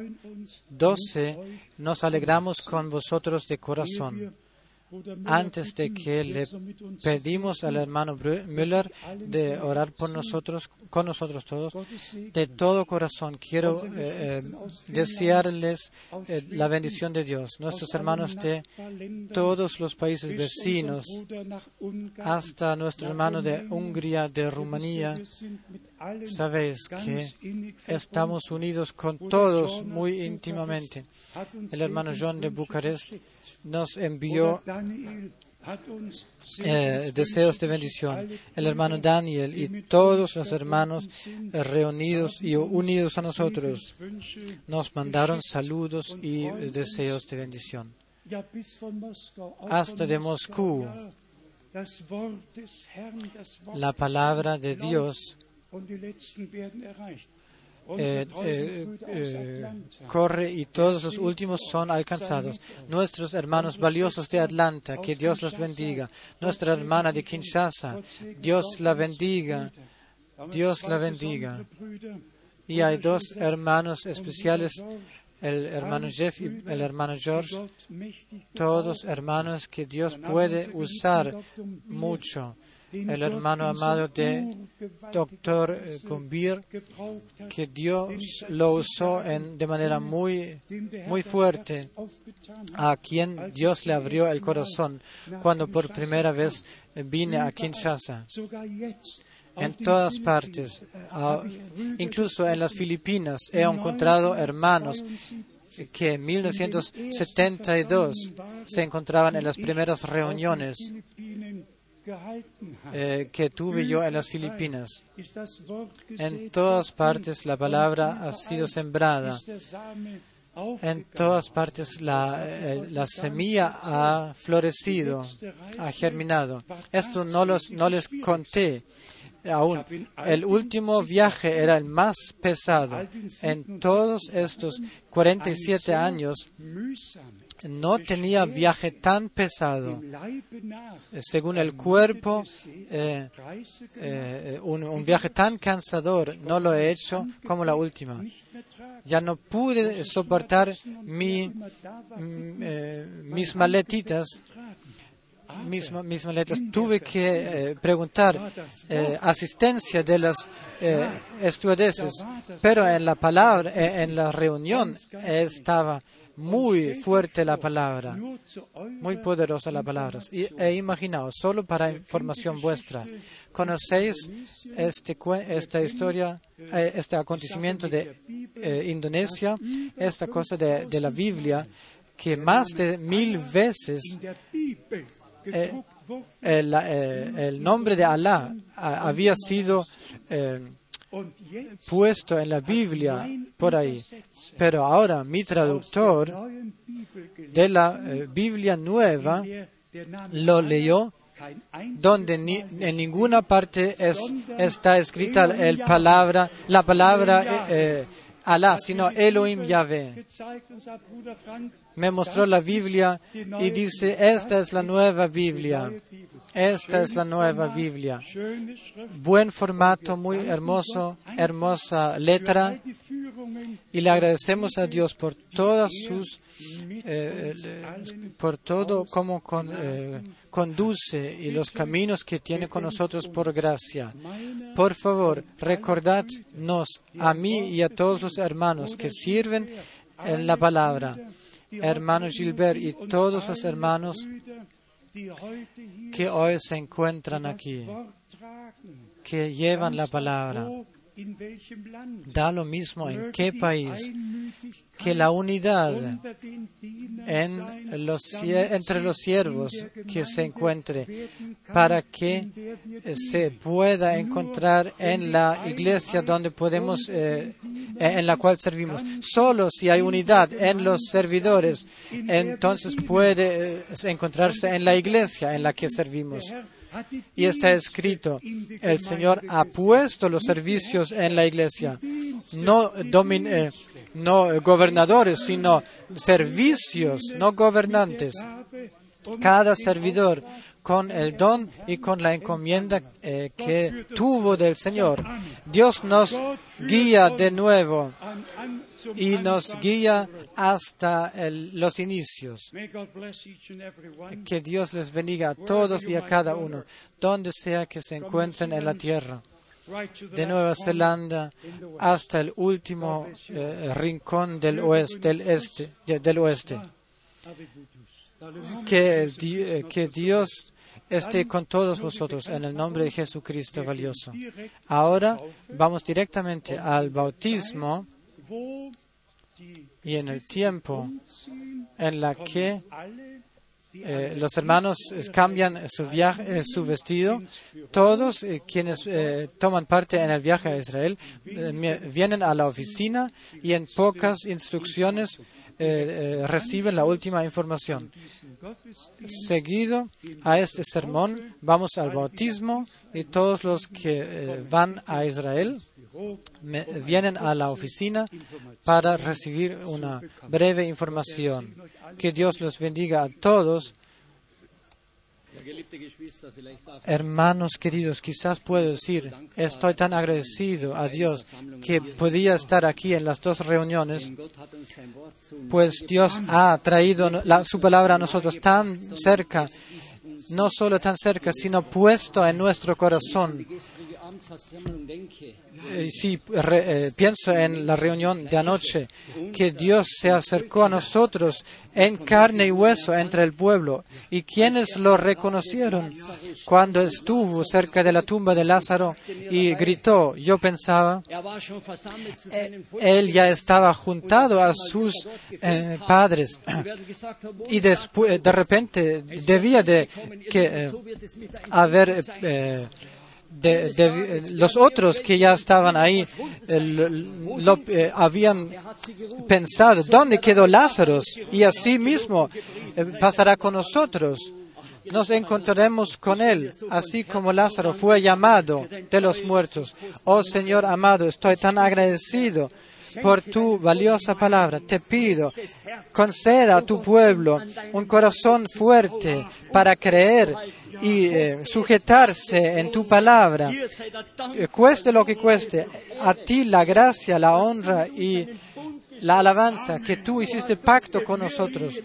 12. Nos alegramos con vosotros de corazón. Antes de que le pedimos al hermano Müller de orar por nosotros, con nosotros todos, de todo corazón quiero eh, eh, desearles eh, la bendición de Dios. Nuestros hermanos de todos los países vecinos, hasta nuestro hermano de Hungría, de Rumanía, sabéis que estamos unidos con todos muy íntimamente. El hermano John de Bucarest. Nos envió eh, deseos de bendición. El hermano Daniel y todos los hermanos eh, reunidos y unidos a nosotros nos mandaron saludos y deseos de bendición. Hasta de Moscú. La palabra de Dios eh, eh, eh, corre y todos los últimos son alcanzados. Nuestros hermanos valiosos de Atlanta, que Dios los bendiga. Nuestra hermana de Kinshasa, Dios la bendiga. Dios la bendiga. Y hay dos hermanos especiales, el hermano Jeff y el hermano George, todos hermanos que Dios puede usar mucho. El hermano amado de Dr. Gumbir, que Dios lo usó de manera muy, muy fuerte, a quien Dios le abrió el corazón cuando por primera vez vine a Kinshasa en todas partes, incluso en las Filipinas, he encontrado hermanos que en 1972 se encontraban en las primeras reuniones eh, que tuve yo en las Filipinas. En todas partes la palabra ha sido sembrada. En todas partes la, eh, la semilla ha florecido, ha germinado. Esto no, los, no les conté aún. El último viaje era el más pesado. En todos estos 47 años no tenía viaje tan pesado. Según el cuerpo, eh, eh, un, viaje tan cansador no lo he hecho como la última. Ya no pude soportar mi, mm, eh, mis maletitas mis, mis maletas, tuve que eh, preguntar eh, asistencia de las eh, estewardesses, pero en la palabra, eh, en la reunión estaba muy fuerte la palabra, muy poderosa la palabra. Y he imaginado, solo para información vuestra, ¿conocéis este, esta historia, eh, este acontecimiento de eh, Indonesia, esta cosa de, la Biblia, que más de mil veces el, eh, el nombre de Alá ah, había sido puesto en la Biblia por ahí. Pero ahora mi traductor de la eh, Biblia nueva lo leyó donde en ninguna parte es, está escrita el palabra, la palabra eh, eh, Alá, sino Elohim Yahvé. Me mostró la Biblia y dice, esta es la nueva Biblia. Esta es la nueva Biblia. Buen formato, muy hermoso, hermosa letra. Y le agradecemos a Dios por todas sus, eh, por todo con, eh, conduce y los caminos que tiene con nosotros por gracia. Por favor, recordadnos a mí y a todos los hermanos que sirven en la palabra, hermano Gilbert y todos los hermanos que hoy se encuentran aquí, que llevan la palabra. Da lo mismo en qué país, que la unidad entre los siervos que se encuentre para que eh, se pueda encontrar en la iglesia donde podemos, eh, en la cual servimos. Solo si hay unidad en los servidores, entonces puede eh, encontrarse en la iglesia en la que servimos. Y está escrito, el Señor ha puesto los servicios en la iglesia, eh, no gobernadores, sino servicios, no gobernantes. Cada servidor con el don y con la encomienda eh, que tuvo del Señor. Dios nos guía de nuevo y nos guía hasta el- los inicios. Que Dios les bendiga a todos y a cada uno, donde sea que se encuentren en la tierra, de Nueva Zelanda hasta el último eh, rincón del oeste, del este, de- del oeste. Que, di- eh, que Dios esté con todos vosotros en el nombre de Jesucristo valioso. Ahora vamos directamente al bautismo y en el tiempo en la que eh, los hermanos eh, cambian eh, su vestido. Todos quienes toman parte en el viaje a Israel vienen a la oficina y en pocas instrucciones eh, eh, reciben la última información. Seguido a este sermón, vamos al bautismo y todos los que eh, van a Israel vienen a la oficina para recibir una breve información. Que Dios los bendiga a todos. Hermanos queridos, quizás puedo decir, estoy tan agradecido a Dios que podía estar aquí en las dos reuniones, pues Dios ha traído su palabra a nosotros tan cerca, no solo tan cerca, sino puesto en nuestro corazón. Si eh, pienso en la reunión de anoche, que Dios se acercó a nosotros en carne y hueso entre el pueblo, y quienes lo reconocieron. Cuando estuvo cerca de la tumba de Lázaro y gritó, yo pensaba, él ya estaba juntado a sus eh, padres. Y después de repente debía de que eh, haber eh, de- los otros que ya estaban ahí lo- eh, habían pensado dónde quedó Lázaro y así mismo eh, pasará con nosotros nos encontraremos con Él, así como Lázaro fue llamado de los muertos. Oh Señor amado, estoy tan agradecido por tu valiosa palabra. Te pido, conceda a tu pueblo un corazón fuerte para creer y eh, sujetarse en tu palabra. Eh, Cueste lo que cueste, a ti la gracia, la honra y la alabanza, que tú hiciste pacto con nosotros.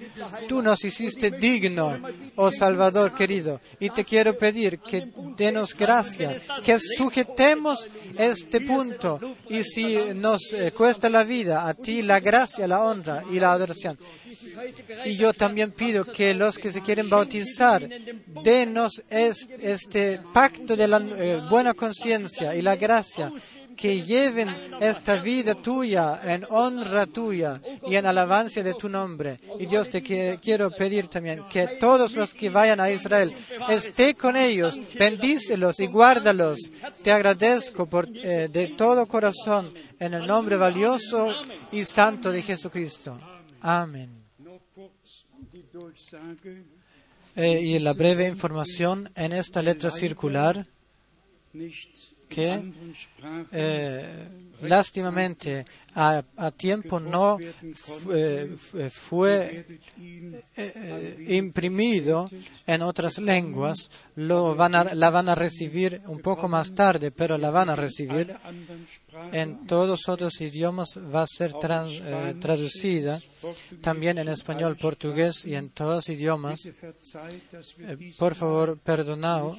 Tú nos hiciste digno, oh Salvador querido. Y te quiero pedir que denos gracia, que sujetemos este punto. Y si nos eh, cuesta la vida, a ti la gracia, la honra y la adoración. Y yo también pido que los que se quieren bautizar, denos es- este pacto de la eh, buena conciencia y la gracia, que lleven esta vida tuya en honra tuya y en alabanza de tu nombre. Y Dios te quiero pedir también que todos los que vayan a Israel esté con ellos, bendícelos y guárdalos. Te agradezco eh, de todo corazón en el nombre valioso y santo de Jesucristo. Amén. Eh, y la breve información en esta letra circular que eh, lástimamente a, tiempo no eh, fu- fue eh, imprimido en otras lenguas, lo van a- la van a recibir un poco más tarde, pero la van a recibir. En todos otros idiomas va a ser eh, traducida, también en español, portugués y en todos idiomas. Eh, por favor, perdonad,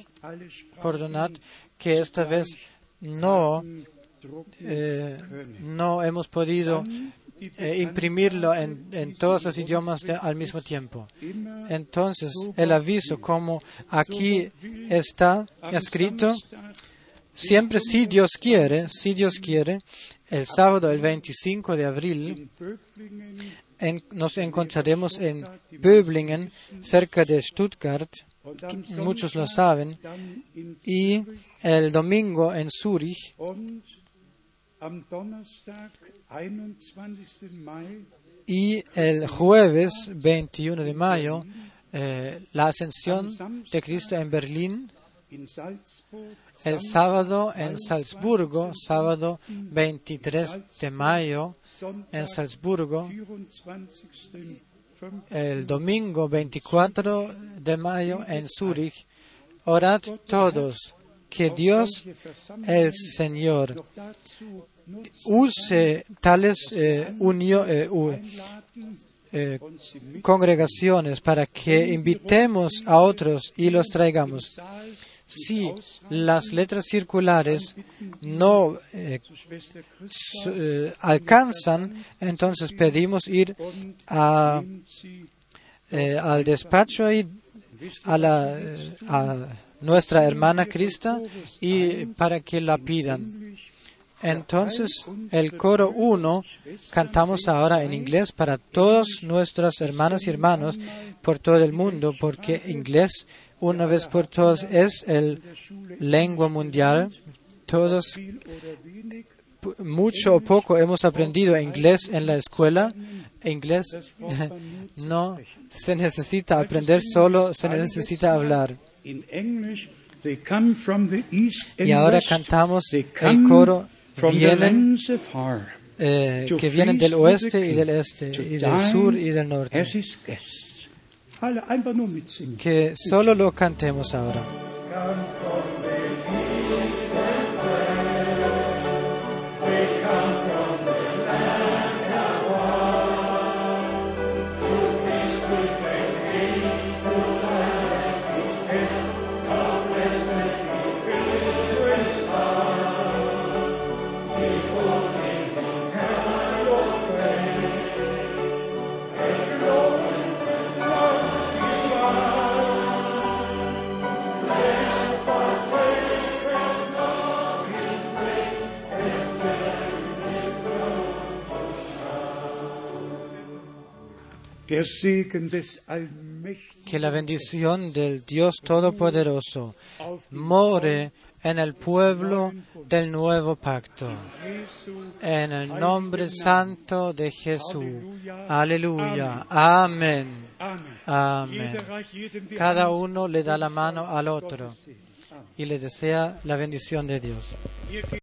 perdonad que esta vez no, eh, no hemos podido eh, imprimirlo en, todos los idiomas al mismo tiempo. Entonces, el aviso, como aquí está escrito, siempre si Dios quiere, si Dios quiere, el sábado, el 25 de abril, nos encontraremos en Böblingen, cerca de Stuttgart, muchos lo saben, y el domingo en Zurich und am Donnerstag, 21. Mai, y el jueves 21 de mayo eh, la ascensión de Cristo en Berlín, el sábado en Salzburgo, sábado 23 de mayo en Salzburgo, 24. El domingo 24 de mayo en Zurich. Orad todos que Dios, el Señor, use tales eh, eh, eh, congregaciones para que invitemos a otros y los traigamos. Si las letras circulares no eh, eh, alcanzan, entonces pedimos ir a, eh, al despacho y a, nuestra hermana Crista y para que la pidan. Entonces, el coro 1 cantamos ahora en inglés para todos nuestras hermanas y hermanos por todo el mundo, porque inglés, una vez por todas, es el lengua mundial. Todos, mucho o poco, hemos aprendido inglés en la escuela. Inglés no se necesita aprender, solo se necesita hablar. Y ahora cantamos el coro vienen, eh, que vienen del oeste y del este, y del sur y del norte. Que solo lo cantemos ahora. Que la bendición del Dios Todopoderoso more en el pueblo del nuevo pacto. En el nombre santo de Jesús. Aleluya. Amén. Amén. Cada uno le da la mano al otro y le desea la bendición de Dios.